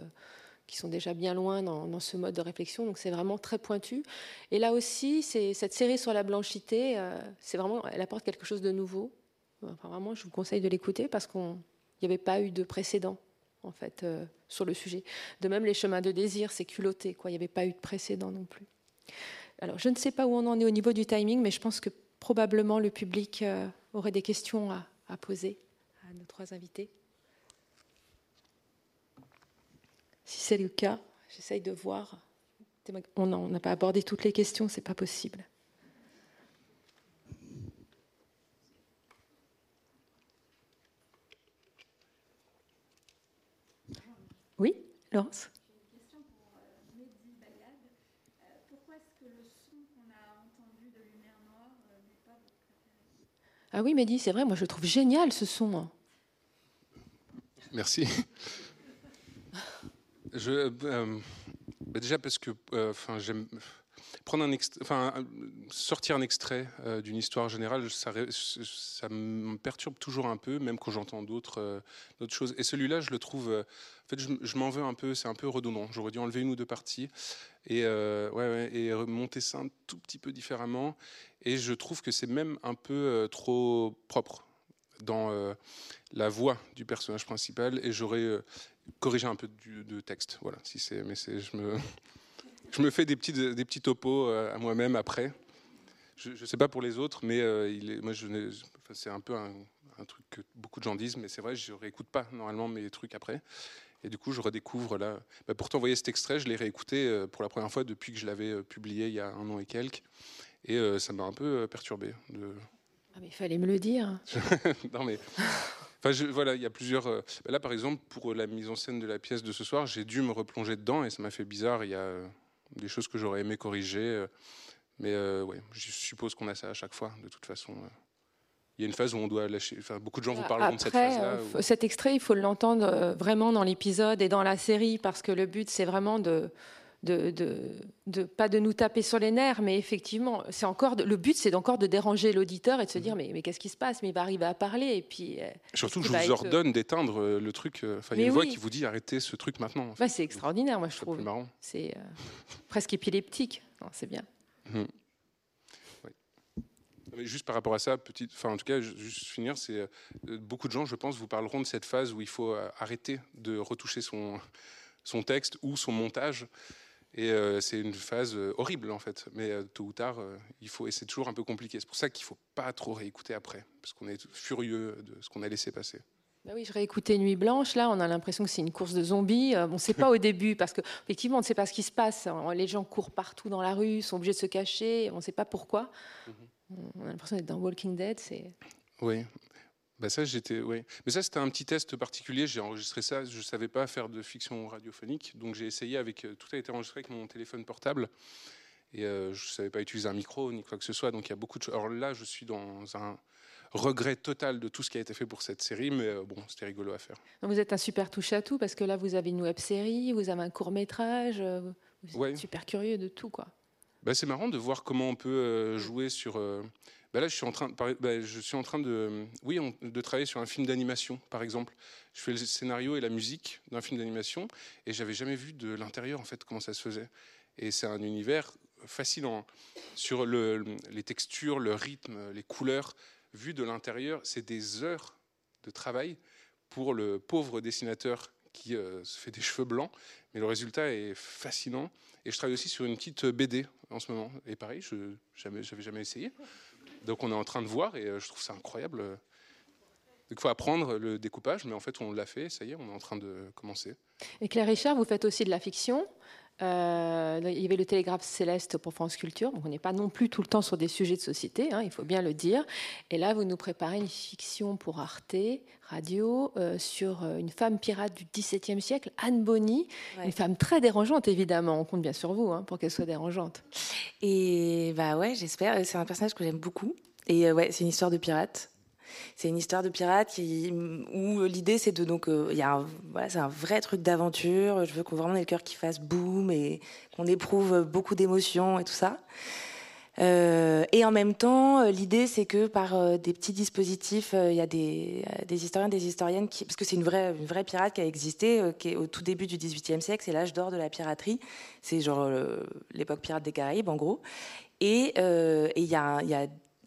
qui sont déjà bien loin dans, ce mode de réflexion. Donc c'est vraiment très pointu. Et là aussi, cette série sur la blanchité, euh, c'est vraiment, elle apporte quelque chose de nouveau. Enfin, vraiment, je vous conseille de l'écouter parce qu'il n'y avait pas eu de précédent en fait, euh, sur le sujet. De même, les chemins de désir, c'est culotté, quoi. Il n'y avait pas eu de précédent non plus. Alors, je ne sais pas où on en est au niveau du timing, mais je pense que probablement le public euh, aurait des questions à, poser à nos trois invités. Si c'est le cas, j'essaye de voir. On n'a pas abordé toutes les questions, c'est pas possible. Oui, Laurence Ah oui, Mehdi, c'est vrai, moi je trouve génial ce son. Merci. Je, euh, déjà parce que euh, enfin j'aime enfin, sortir un extrait euh, d'une histoire générale, ça, me perturbe toujours un peu, même quand j'entends d'autres euh, choses. Et celui-là, je le trouve, euh, en fait, je, m'en veux un peu, c'est un peu redondant. J'aurais dû enlever une ou deux parties et, ouais, remonter ça un tout petit peu différemment. Et je trouve que c'est même un peu trop propre dans la voix du personnage principal. Et j'aurais corrigé un peu du, de texte. Voilà, si c'est, mais je me je me fais des petits, des petits topos euh, à moi-même après. Je ne sais pas pour les autres, mais euh, il est, moi, c'est un peu un, un truc que beaucoup de gens disent, mais c'est vrai, je ne réécoute pas normalement mes trucs après. Et du coup, je redécouvre là. Bah, pourtant, vous voyez cet extrait, je l'ai réécouté euh, pour la première fois depuis que je l'avais publié il y a un an et quelques. Et euh, ça m'a un peu perturbé. De... Ah, mais il fallait me le dire. non mais, enfin, je- voilà, il y a plusieurs. euh, bah là, par exemple, pour la mise en scène de la pièce de ce soir, j'ai dû me replonger dedans et ça m'a fait bizarre. Il y a des choses que j'aurais aimé corriger, euh, mais euh, ouais, je suppose qu'on a ça à chaque fois, de toute façon. euh. Il y a une phase où on doit lâcher. Enfin, beaucoup de gens vous parleront de cette Après, phase-là. cet extrait, il faut l'entendre vraiment dans l'épisode et dans la série, parce que le but, c'est vraiment de, de, de, de- pas de nous taper sur les nerfs, mais effectivement, c'est encore le but, c'est encore de déranger l'auditeur et de se Mhm. dire, mais, mais qu'est-ce qui se passe? Mais il va arriver à parler et puis. euh, Surtout je vous être- ordonne d'éteindre euh, le truc. euh, Enfin, il y a une voix qui vous dit arrêtez ce truc maintenant. en fait. Ouais, c'est extraordinaire, moi je trouve. C'est euh, presque épileptique. C'est bien. Mais juste par rapport à ça, petite, enfin en tout cas, ju- juste finir, c'est euh, beaucoup de gens, je pense, vous parleront de cette phase où il faut euh, arrêter de retoucher son son texte ou son montage. Et euh, c'est une phase euh, horrible en fait, mais euh, tôt ou tard, il faut. Et c'est toujours un peu compliqué. C'est pour ça qu'il faut pas trop réécouter après, parce qu'on est furieux de ce qu'on a laissé passer. Bah oui, je réécoutais Nuit Blanche. Là, on a l'impression que c'est une course de zombies. On ne sait pas au début parce que effectivement, on ne sait pas ce qui se passe. Les gens courent partout dans la rue, sont obligés de se cacher. On ne sait pas pourquoi. On a l'impression d'être dans Walking Dead. Oui. Bah ça, j'étais, oui. Mais ça, c'était un petit test particulier. J'ai enregistré ça. Je savais pas faire de fiction radiophonique, donc j'ai essayé avec. euh, Tout a été enregistré avec mon téléphone portable, et euh, je savais pas utiliser un micro ni quoi que ce soit. Donc il y a beaucoup de choses. Alors là, je suis dans un regret total de tout ce qui a été fait pour cette série, mais euh, bon, c'était rigolo à faire. Donc, vous êtes un super touche à tout parce que là, vous avez une web série, vous avez un court métrage. Vous êtes Ouais. super curieux de tout, quoi. Bah, c'est marrant de voir comment on peut euh, jouer sur. euh, bah là, je suis en train, de, bah, oui, de travailler sur un film d'animation, par exemple. Je fais le scénario et la musique d'un film d'animation, et j'avais jamais vu de l'intérieur en fait comment ça se faisait. Et c'est un univers fascinant sur le- les textures, le rythme, les couleurs. Vu de l'intérieur, c'est des heures de travail pour le pauvre dessinateur qui euh, se fait des cheveux blancs, mais le résultat est fascinant. Et je travaille aussi sur une petite BD en ce moment. Et pareil, je jamais, j'avais jamais essayé. Donc on est en train de voir et euh, je trouve ça incroyable. Donc il faut apprendre le découpage, mais en fait on l'a fait, ça y est, on est en train de commencer. Et Claire Richard, vous faites aussi de la fiction. Euh, il y avait le Télégraphe Céleste pour France Culture, donc on n'est pas non plus tout le temps sur des sujets de société, hein, il faut bien le dire. Et là, vous nous préparez une fiction pour Arte Radio euh, sur euh, une femme pirate du XVIIe siècle, Anne Bonny, une femme très dérangeante évidemment. On compte bien sur vous hein, pour qu'elle soit dérangeante. Et bah ouais, j'espère. C'est un personnage que j'aime beaucoup. Et euh, ouais, c'est une histoire de pirate. C'est une histoire de pirate qui, où l'idée c'est de donc euh, il y voilà, c'est un vrai truc d'aventure. Je veux qu'on vraiment ait le cœur qui fasse boum et qu'on éprouve beaucoup d'émotions et tout ça. Euh, et en même temps, euh, l'idée c'est que par euh, des petits dispositifs, euh, il y a des, euh, des historiens, des historiennes parce que c'est une vraie, une vraie pirate qui a existé, euh, qui est au tout début du XVIIIe siècle, c'est l'âge d'or de la piraterie. C'est genre euh, l'époque pirate des Caraïbes en gros. Et euh, il y a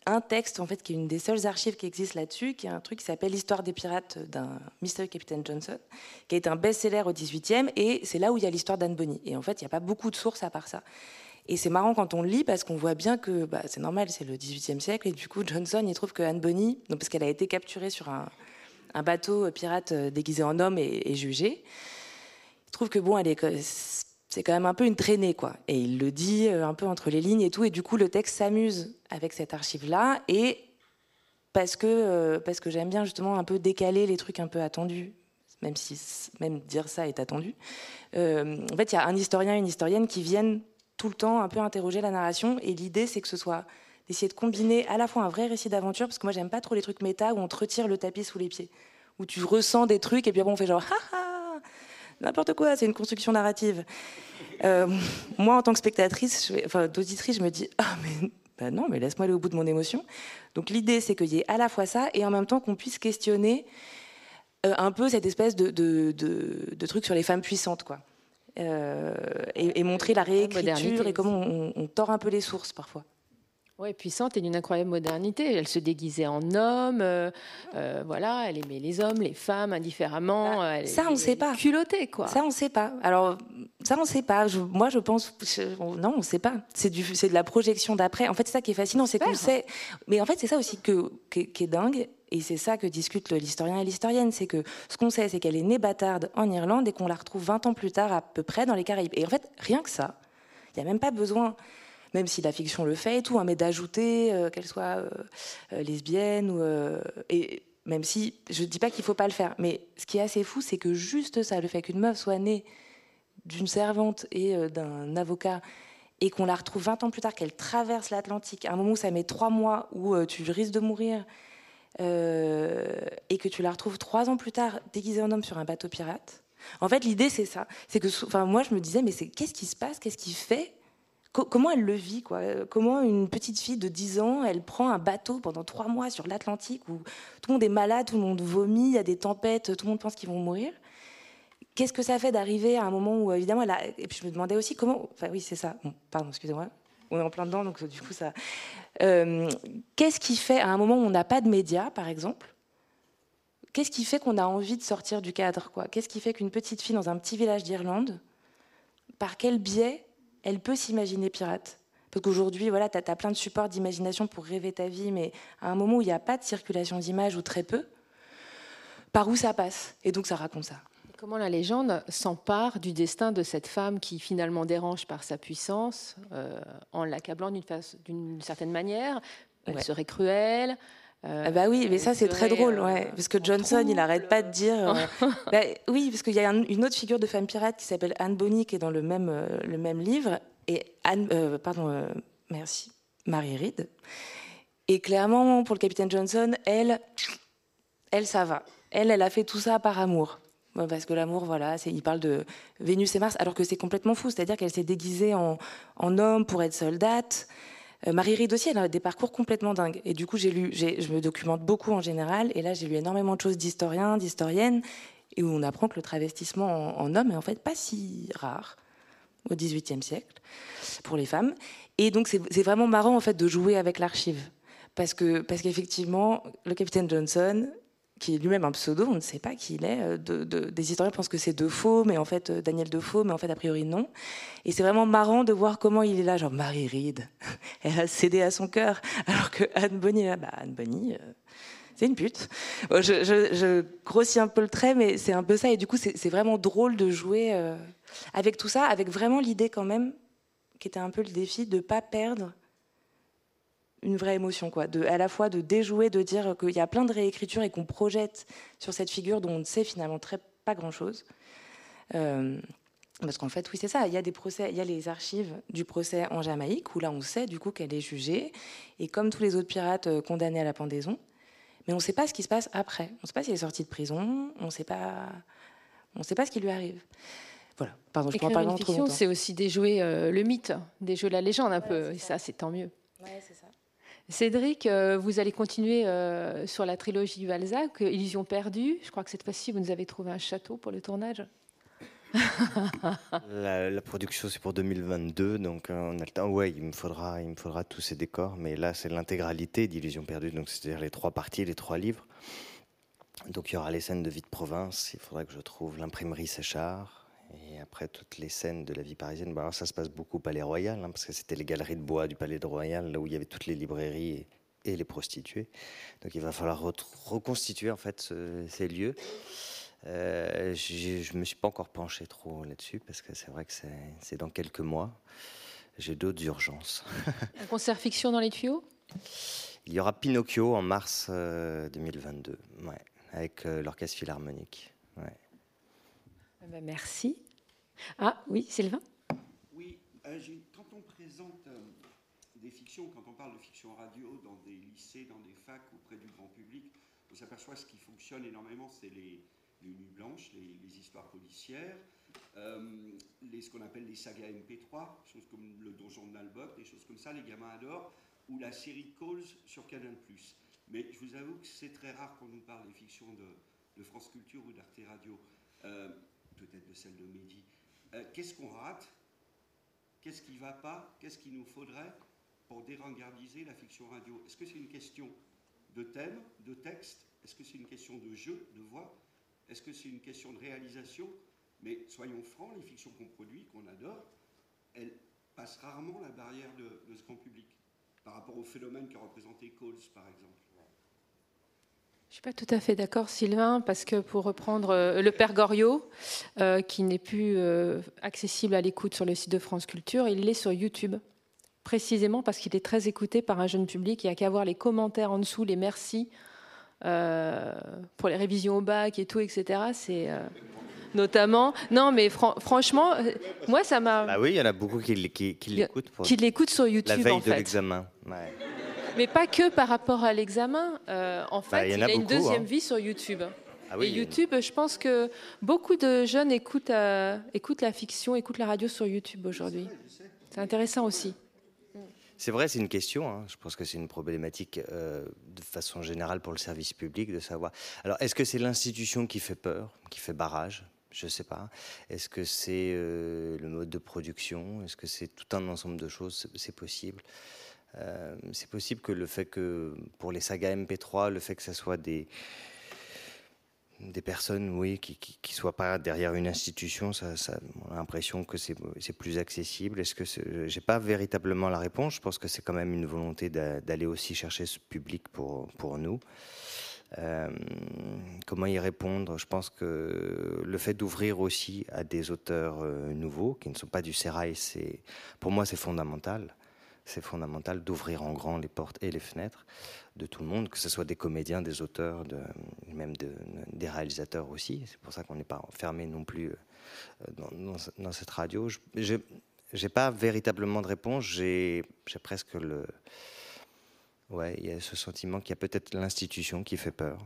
un texte en fait qui est une des seules archives qui existent là-dessus, qui est un truc qui s'appelle l'histoire des pirates d'un Mr. Captain Johnson, qui est un best-seller au 18e et c'est là où il y a l'histoire d'Anne Bonny. Et en fait, il n'y a pas beaucoup de sources à part ça. Et c'est marrant quand on le lit parce qu'on voit bien que bah, c'est normal, c'est le 18e siècle et du coup Johnson il trouve que Anne Bonny, donc parce qu'elle a été capturée sur un, bateau pirate euh, déguisé en homme et, et jugée, trouve que bon, elle est c'est quand même un peu une traînée, quoi. Et il le dit euh, un peu entre les lignes et tout. Et du coup, le texte s'amuse avec cette archive-là. Et parce que, euh, parce que j'aime bien justement un peu décaler les trucs un peu attendus, même si même dire ça est attendu. Euh, en fait, il y a un historien et une historienne qui viennent tout le temps un peu interroger la narration. Et l'idée, c'est que ce soit d'essayer de combiner à la fois un vrai récit d'aventure, parce que moi, j'aime pas trop les trucs méta où on te retire le tapis sous les pieds, où tu ressens des trucs et puis après, on fait genre, n'importe quoi, c'est une construction narrative. Euh, moi, en tant que spectatrice, je enfin d'auditrice, je me dis ah mais bah non, mais laisse-moi aller au bout de mon émotion. Donc l'idée, c'est qu'il y ait à la fois ça et en même temps qu'on puisse questionner euh, un peu cette espèce de, de, de, de truc sur les femmes puissantes, quoi. Euh, et, et montrer la réécriture et comment on, on tord un peu les sources parfois. Oui, puissante et d'une incroyable modernité. Elle se déguisait en homme, euh, euh, voilà, elle aimait les hommes, les femmes indifféremment. elle- Bah, Ça, on ne sait pas. Culottée, quoi. Ça, on ne sait pas. Alors, Ça, on ne sait pas. moi, je pense. non, on ne sait pas. C'est de la projection d'après. En fait, c'est ça qui est fascinant, c'est qu'on sait. Mais en fait, c'est ça aussi que, qui, est dingue. Et c'est ça que discute l'historien et l'historienne. C'est que ce qu'on sait, c'est qu'elle est née bâtarde en Irlande et qu'on la retrouve 20 ans plus tard, à peu près, dans les Caraïbes. Et en fait, rien que ça, il n'y a même pas besoin même si la fiction le fait et tout, hein, mais d'ajouter euh, qu'elle soit euh, euh, lesbienne ou et même si je ne dis pas qu'il ne faut pas le faire, mais ce qui est assez fou, c'est que juste ça, le fait qu'une meuf soit née d'une servante et d'un avocat et qu'on la retrouve 20 ans plus tard, qu'elle traverse l'Atlantique, à un moment où ça met trois mois, où tu risques de mourir, et que tu la retrouves trois ans plus tard déguisée en homme sur un bateau pirate. En fait, l'idée, c'est ça. C'est que, enfin, moi, je me disais, mais c'est qu'est-ce qui se passe? Qu'est-ce qui fait comment elle le vit quoi? Comment une petite fille de 10 ans, elle prend un bateau pendant trois mois sur l'Atlantique où tout le monde est malade, tout le monde vomit, il y a des tempêtes, tout le monde pense qu'ils vont mourir? Qu'est-ce que ça fait d'arriver à un moment où évidemment elle a... Et puis je me demandais aussi comment... Enfin oui c'est ça. pardon, excusez-moi. On est en plein dedans, donc du coup ça... Euh, qu'est-ce qui fait à un moment où on n'a pas de médias, par exemple Qu'est-ce qui fait qu'on a envie de sortir du cadre Qu'est-ce qui fait qu'une petite fille dans un petit village d'Irlande, par quel biais elle peut s'imaginer pirate. Parce qu'aujourd'hui, voilà, tu as, plein de supports d'imagination pour rêver ta vie, mais à un moment où il n'y a pas de circulation d'images ou très peu, par où ça passe? Et donc ça raconte ça. comment la légende s'empare du destin de cette femme qui finalement dérange par sa puissance, euh, en l'accablant d'une certaine manière? Elle serait cruelle, ah bah oui, mais ça c'est très drôle, ouais, parce que Johnson, il n'arrête pas de dire. Euh, bah oui, parce qu'il y a une autre figure de femme pirate qui s'appelle Anne Bonny, qui est dans le même, euh, le même livre, et Anne, euh, pardon, merci, Marie Reed. Et clairement, pour le capitaine Johnson, elle, elle, ça va. Elle, elle a fait tout ça par amour. Parce que l'amour, voilà, il parle de Vénus et Mars, alors que c'est complètement fou. C'est-à-dire qu'elle s'est déguisée en, en, homme pour être soldate. Euh, Marie Reed aussi, elle a des parcours complètement dingues. Et du coup, j'ai lu, je me documente beaucoup en général, et là, j'ai lu énormément de choses d'historiens, d'historiennes, et où on apprend que le travestissement en, homme est en fait pas si rare au XVIIIe siècle pour les femmes. Et donc, c'est vraiment marrant en fait de jouer avec l'archive. Parce que parce qu'effectivement, le capitaine Johnson, qui est lui-même un pseudo, on ne sait pas qui il est. Euh, de, des historiens pensent que c'est Defoe, mais en fait, euh, Daniel Defoe, mais en fait, a priori, non. Et c'est vraiment marrant de voir comment il est là, genre Marie Reed, elle a cédé à son cœur, alors que Anne Bonny, bah, Anne Bonny, euh, c'est une pute. Je, je, grossis un peu le trait, mais c'est un peu ça. Et du coup, c'est vraiment drôle de jouer avec tout ça, avec vraiment l'idée quand même, qui était un peu le défi, de pas perdre une vraie émotion, quoi. À la fois de déjouer, de dire qu'il y a plein de réécritures et qu'on projette sur cette figure dont on ne sait finalement très pas grand-chose. Euh, parce qu'en fait, oui, c'est ça. Il y a des procès, il y a les archives du procès en Jamaïque où là, on sait du coup qu'elle est jugée et comme tous les autres pirates euh, condamnés à la pendaison. Mais on ne sait pas ce qui se passe après. On ne sait pas si elle est sortie de prison. On ne sait pas. On sait pas ce qui lui arrive. Voilà. Pardon, je Écrire une fiction, c'est aussi déjouer euh, le mythe, déjouer la légende un peu. Et ça, c'est tant mieux. Ouais, c'est ça. Cédric, euh, vous allez continuer euh, sur la trilogie Balzac, Illusion perdue. Je crois que cette fois-ci, vous nous avez trouvé un château pour le tournage. la, production, c'est pour 2022, donc euh, on a le temps. Ouais, il me faudra, il me faudra tous ces décors, mais là, c'est l'intégralité d'Illusion perdue, donc c'est-à-dire les trois parties, les trois livres. Donc il y aura les scènes de vie de province. Il faudra que je trouve l'imprimerie Séchard et après, toutes les scènes de la vie parisienne, bah, ça se passe beaucoup au Palais Royal, hein, parce que c'était les galeries de bois du Palais de Royal, là où il y avait toutes les librairies et, les prostituées. Donc il va falloir reconstituer en fait ces lieux. Euh, je ne me suis pas encore penché trop là-dessus, parce que c'est vrai que c'est dans quelques mois. J'ai d'autres urgences. Un concert fiction dans les tuyaux? Il y aura Pinocchio en mars 2022, euh, ouais, avec euh, l'Orchestre Philharmonique. Ouais. Eh ben, merci. Ah oui, Sylvain? Oui, euh, quand on présente euh, des fictions, quand on parle de fiction radio dans des lycées, dans des facs, auprès du grand public, on s'aperçoit que ce qui fonctionne énormément, c'est les, nuits blanches, les, histoires policières, euh, les, ce qu'on appelle les sagas MP3, choses comme le Donjon de Nalbok, des choses comme ça, les gamins adorent, ou la série Calls sur Canal+. Mais je vous avoue que c'est très rare qu'on nous parle des fictions de, France Culture ou d'Arte Radio. Peut-être de celle de Mehdi. Euh, qu'est-ce qu'on rate? Qu'est-ce qui ne va pas? Qu'est-ce qu'il nous faudrait pour dérangardiser la fiction radio? Est-ce que c'est une question de thème, de texte? Est-ce que c'est une question de jeu, de voix? Est-ce que c'est une question de réalisation? Mais soyons francs, les fictions qu'on produit, qu'on adore, elles passent rarement la barrière de, ce grand public, par rapport au phénomène qu'a représenté Coles, par exemple. Je ne suis pas tout à fait d'accord, Sylvain, parce que pour reprendre euh, le Père Goriot, euh, qui n'est plus euh, accessible à l'écoute sur le site de France Culture, il l'est sur YouTube. Précisément parce qu'il est très écouté par un jeune public. Il n'y a qu'à voir les commentaires en dessous, les merci pour les révisions au bac et tout, etc. C'est notamment. Non, mais franchement, moi, ça m'a. Bah oui, il y en a beaucoup qui, l'écoutent. Qui l'écoutent sur YouTube. La veille en de l'examen. Mais pas que par rapport à l'examen. Euh, en Bah, fait, il y en il a une deuxième hein. vie sur YouTube. Ah oui, Et une- YouTube, je pense que beaucoup de jeunes écoutent, euh, écoutent la fiction, écoutent la radio sur YouTube aujourd'hui. C'est intéressant aussi. C'est vrai, c'est une question. hein. Je pense que c'est une problématique euh, de façon générale pour le service public de savoir. Alors, est-ce que c'est l'institution qui fait peur, qui fait barrage? Je ne sais pas. Est-ce que c'est euh, le mode de production? Est-ce que c'est tout un ensemble de choses? C'est- possible. Euh, c'est possible que le fait que pour les sagas MP3, le fait que ça soit des des personnes, oui, qui ne soient pas derrière une institution, ça, on a l'impression que c'est plus accessible. Est-ce que pas véritablement la réponse Je pense que c'est quand même une volonté d'a- d'aller aussi chercher ce public pour pour nous. Euh, comment y répondre? Je pense que le fait d'ouvrir aussi à des auteurs euh, nouveaux qui ne sont pas du sérail, c'est pour moi c'est fondamental. C'est fondamental d'ouvrir en grand les portes et les fenêtres de tout le monde, que ce soit des comédiens, des auteurs, même de- des réalisateurs aussi. C'est pour ça qu'on n'est pas enfermé non plus euh, dans, dans ce- dans cette radio. Je n'ai pas véritablement de réponse. J'ai presque le, Ouais, il y a ce sentiment qu'il y a peut-être l'institution qui fait peur.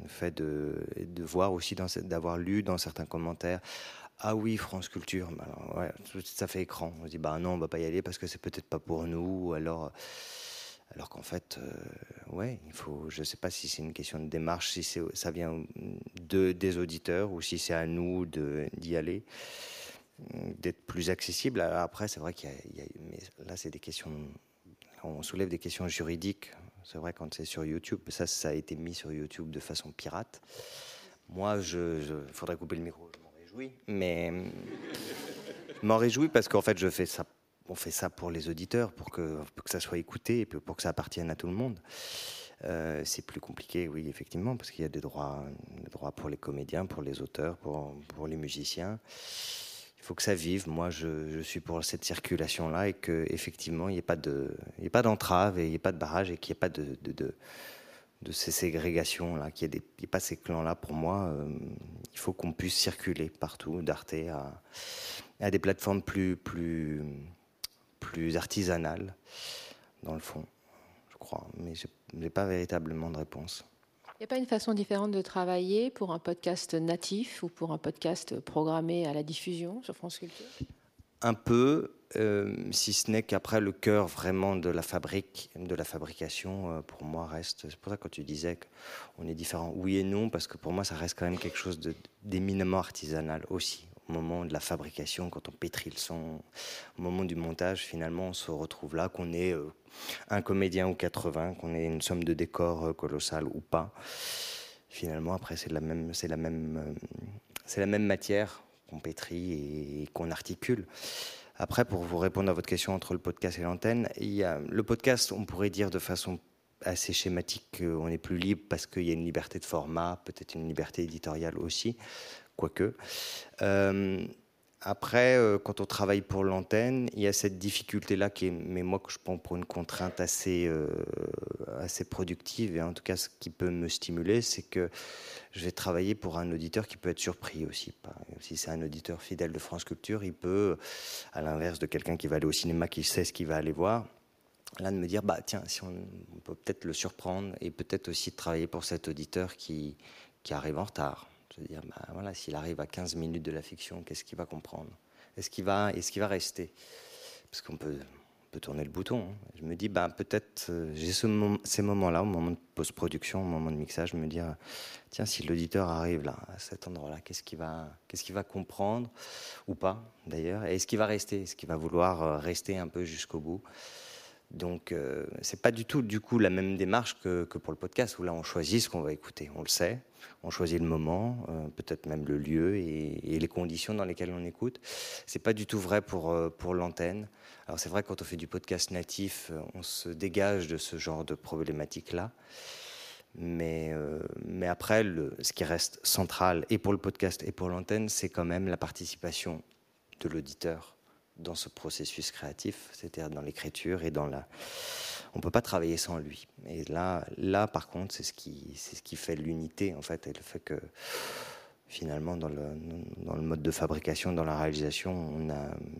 Le fait de, voir aussi, d'avoir lu dans certains commentaires, ah oui, France Culture, ça fait écran. On se dit, bah non, on va pas y aller parce que c'est peut-être pas pour nous, ou alors, alors qu'en fait, euh, ouais, il faut, je sais pas si c'est une question de démarche, si ça vient de, des auditeurs, ou si c'est à nous d'y aller, d'être plus accessible. Après, c'est vrai qu'il y a, il y a- mais là, c'est des questions on soulève des questions juridiques. C'est vrai quand c'est sur YouTube, ça, ça a été mis sur YouTube de façon pirate. Moi, je, je- faudrait couper le micro. Réjouis, mais je m'en réjouis parce qu'en fait, je fais ça. On fait ça pour les auditeurs, pour que, que ça soit écouté pour que ça appartienne à tout le monde. Euh, c'est plus compliqué, oui, effectivement, parce qu'il y a des droits, des droits pour les comédiens, pour les auteurs, pour, pour les musiciens. Il faut que ça vive. Moi, je, suis pour cette circulation-là et que effectivement, il n'y ait pas d'entrave et il n'y ait pas de barrage et qu'il n'y ait pas de, de, ces ségrégations-là, qu'il n'y ait, pas ces clans-là. Pour moi, euh, il faut qu'on puisse circuler partout, d'Arte à, à des plateformes plus, plus, plus artisanales, dans le fond, je crois. Mais je n'ai pas véritablement de réponse. Il n'y a pas une façon différente de travailler pour un podcast natif ou pour un podcast programmé à la diffusion sur France Culture? Un peu, euh, si ce n'est qu'après le cœur vraiment de la fabrique, de la fabrication, euh, pour moi reste. C'est pour ça que quand tu disais qu'on est différent, oui et non, parce que pour moi ça reste quand même quelque chose d'éminemment artisanal aussi. Au moment de la fabrication, quand on pétrit le son, au moment du montage, finalement on se retrouve là, qu'on est euh, un comédien ou 80, qu'on ait une somme de décor euh, colossale ou pas. Finalement, après, c'est la même matière qu'on pétrit et qu'on articule. Après, pour vous répondre à votre question entre le podcast et l'antenne, le podcast, on pourrait dire de façon assez schématique qu'on est plus libre parce qu'il y a une liberté de format, peut-être une liberté éditoriale aussi, quoique. Euh, après, euh, quand on travaille pour l'antenne, il y a cette difficulté-là qui mais moi que je prends pour une contrainte assez, euh, assez productive et en tout cas ce qui peut me stimuler, c'est que je vais travailler pour un auditeur qui peut être surpris aussi. Si c'est un auditeur fidèle de France Culture, il peut, à l'inverse de quelqu'un qui va aller au cinéma, qui sait ce qu'il va aller voir, là de me dire bah tiens si on, on peut peut-être le surprendre et peut-être aussi travailler pour cet auditeur qui, qui arrive en retard se dire bah s'il arrive à 15 minutes de la fiction qu'est-ce qu'il va comprendre? Est-ce qu'il va qu'il va rester? Parce qu'on peut tourner le bouton hein. je me dis bah peut-être euh, j'ai ces moments là au moment de post-production au moment de mixage me dire tiens si l'auditeur arrive là à cet endroit là qu'est-ce qu'il va qu'est-ce qu'il va comprendre? Ou pas d'ailleurs. Est-ce qu'il va rester? Est-ce qu'il va vouloir euh, rester un peu jusqu'au bout? Donc, euh, c'est pas du tout du coup la même démarche que, pour le podcast où là on choisit ce qu'on va écouter, on le sait, on choisit le moment, euh, peut-être même le lieu et, les conditions dans lesquelles on écoute. C'est pas du tout vrai pour euh, pour l'antenne. Alors c'est vrai quand on fait du podcast natif, euh, on se dégage de ce genre de problématique là. Mais, mais après, ce qui reste central, et pour le podcast et pour l'antenne, c'est quand même la participation de l'auditeur dans ce processus créatif, c'est-à-dire dans l'écriture et dans la. On peut pas travailler sans lui. Et là, là, par contre, c'est ce qui, ce qui fait l'unité en fait, et le fait que finalement, dans le, dans le mode de fabrication, dans la réalisation,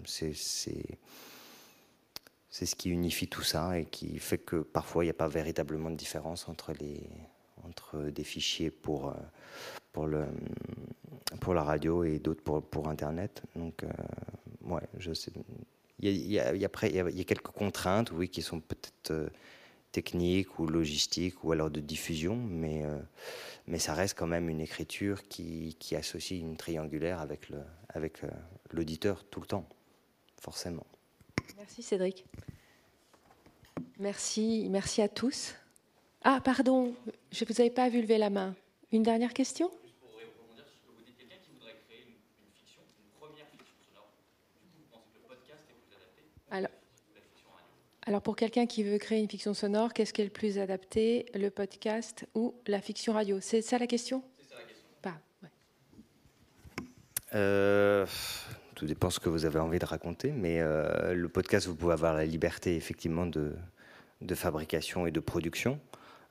c'est, c'est ce qui unifie tout ça et qui fait que parfois il n'y a pas véritablement de différence entre les entre des fichiers pour pour le pour la radio et d'autres pour pour internet. Donc euh, ouais, je sais. Il y a, il y a, quelques contraintes, oui, qui sont peut-être euh, techniques ou logistiques ou alors de diffusion, mais euh, mais ça reste quand même une écriture qui, qui associe une triangulaire avec le avec l'auditeur tout le temps, forcément. Merci Cédric. Merci, merci à tous. Ah, pardon, je ne vous avais pas vu lever la main. Une dernière question alors, alors, pour quelqu'un qui veut créer une fiction sonore, qu'est-ce qui est le plus adapté, le podcast ou la fiction radio? C'est ça la question? C'est ça la question. Pas, ouais. euh, tout dépend ce que vous avez envie de raconter, mais euh, le podcast, vous pouvez avoir la liberté effectivement de, de fabrication et de production.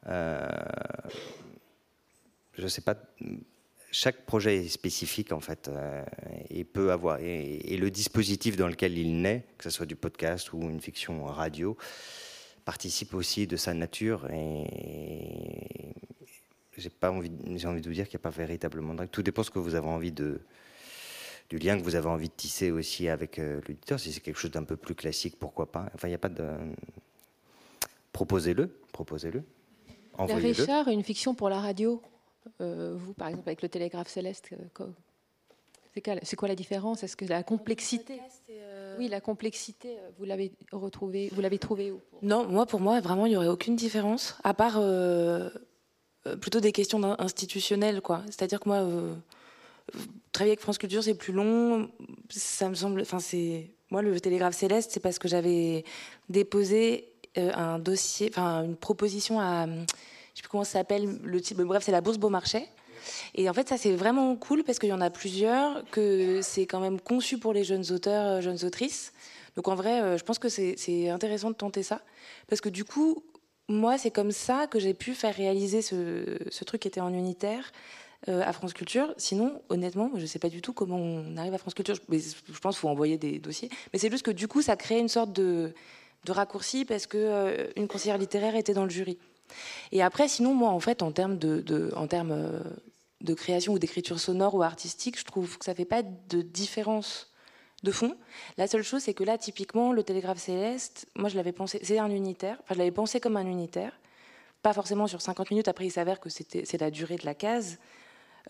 Euh, je ne sais pas, chaque projet est spécifique en fait euh, et peut avoir et, et, le dispositif dans lequel il naît, que ce soit du podcast ou une fiction radio, participe aussi de sa nature et j'ai pas envie, j'ai envie de vous dire qu'il n'y a pas véritablement de Tout dépend de ce que vous avez envie de du lien que vous avez envie de tisser aussi avec euh, l'auditeur. Si c'est quelque chose d'un peu plus classique, pourquoi pas. Enfin, il n'y a pas de. Proposez-le, proposez-le. Envoyez-le. Richard, une fiction pour la radio? Euh, vous, par exemple, avec le télégraphe céleste, c'est quoi, la différence? Est-ce que la complexité euh... Oui, la complexité, vous l'avez retrouvée, vous l'avez trouvée où Non, moi, pour moi, vraiment, il n'y aurait aucune différence, à part euh, plutôt des questions institutionnelles, quoi. C'est-à-dire que moi euh, travailler avec France Culture, c'est plus long. Ça me semble. Enfin, c'est. Moi, le Télégraphe Céleste, c'est parce que j'avais déposé euh, un dossier, enfin, une proposition à. Je sais plus comment ça s'appelle, le type. Bref, c'est la Bourse Beaumarchais. Et en fait, ça, c'est vraiment cool parce qu'il y en a plusieurs, que c'est quand même conçu pour les jeunes auteurs, jeunes autrices. Donc, en vrai, euh, je pense que c'est intéressant de tenter ça. Parce que du coup, moi, c'est comme ça que j'ai pu faire réaliser ce, truc qui était en unitaire euh, à France Culture. Sinon, honnêtement, je ne sais pas du tout comment on arrive à France Culture. Mais je pense qu'il faut envoyer des dossiers. Mais c'est juste que du coup, ça crée une sorte de, raccourci parce que euh, conseillère littéraire était dans le jury. Et après, sinon, moi, en fait, en termes euh, de création ou d'écriture sonore ou artistique, je trouve que ça fait pas de différence de fond. La seule chose, c'est que là, typiquement, le télégraphe céleste, moi, je l'avais pensé, c'est un unitaire. Enfin, je l'avais pensé comme un unitaire, pas forcément sur 50 minutes. Après, il s'avère que c'est la durée de la case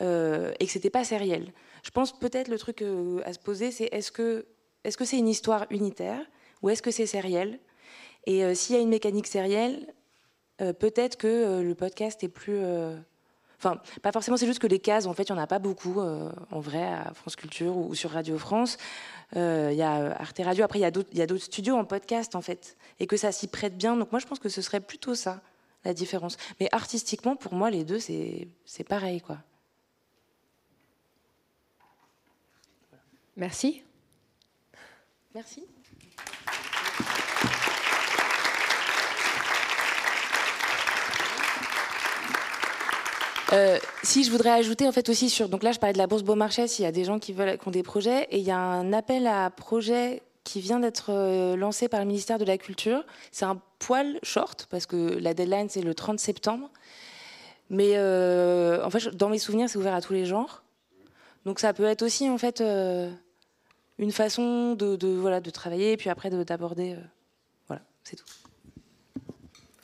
euh, et que c'était pas sériel. Je pense peut-être le truc euh, à se poser, c'est est-ce que est-ce que c'est une histoire unitaire ou est-ce que c'est sériel? Et s'il y a une mécanique sérielle, euh, peut-être que euh, le podcast est plus Enfin, pas forcément, c'est juste que les cases, en fait, il n'y en a pas beaucoup, euh, en vrai, à France Culture ou, ou sur Radio France. Il euh, y a Arte Radio, après, il y a d'autres studios en podcast, en fait, et que ça s'y prête bien. Donc, moi, je pense que ce serait plutôt ça, la différence. Mais artistiquement, pour moi, les deux, c'est pareil, quoi. Merci. Merci. Euh, si je voudrais ajouter en fait aussi sur donc là je parlais de la bourse Beaumarchais s'il y a des gens qui veulent qui ont des projets et il y a un appel à projet qui vient d'être euh, lancé par le ministère de la Culture. C'est un poil short parce que la deadline c'est le 30 septembre. Mais euh, en fait dans mes souvenirs c'est ouvert à tous les genres. Donc ça peut être aussi en fait euh, une façon de, de, voilà de travailler et puis après d'aborder voilà c'est tout.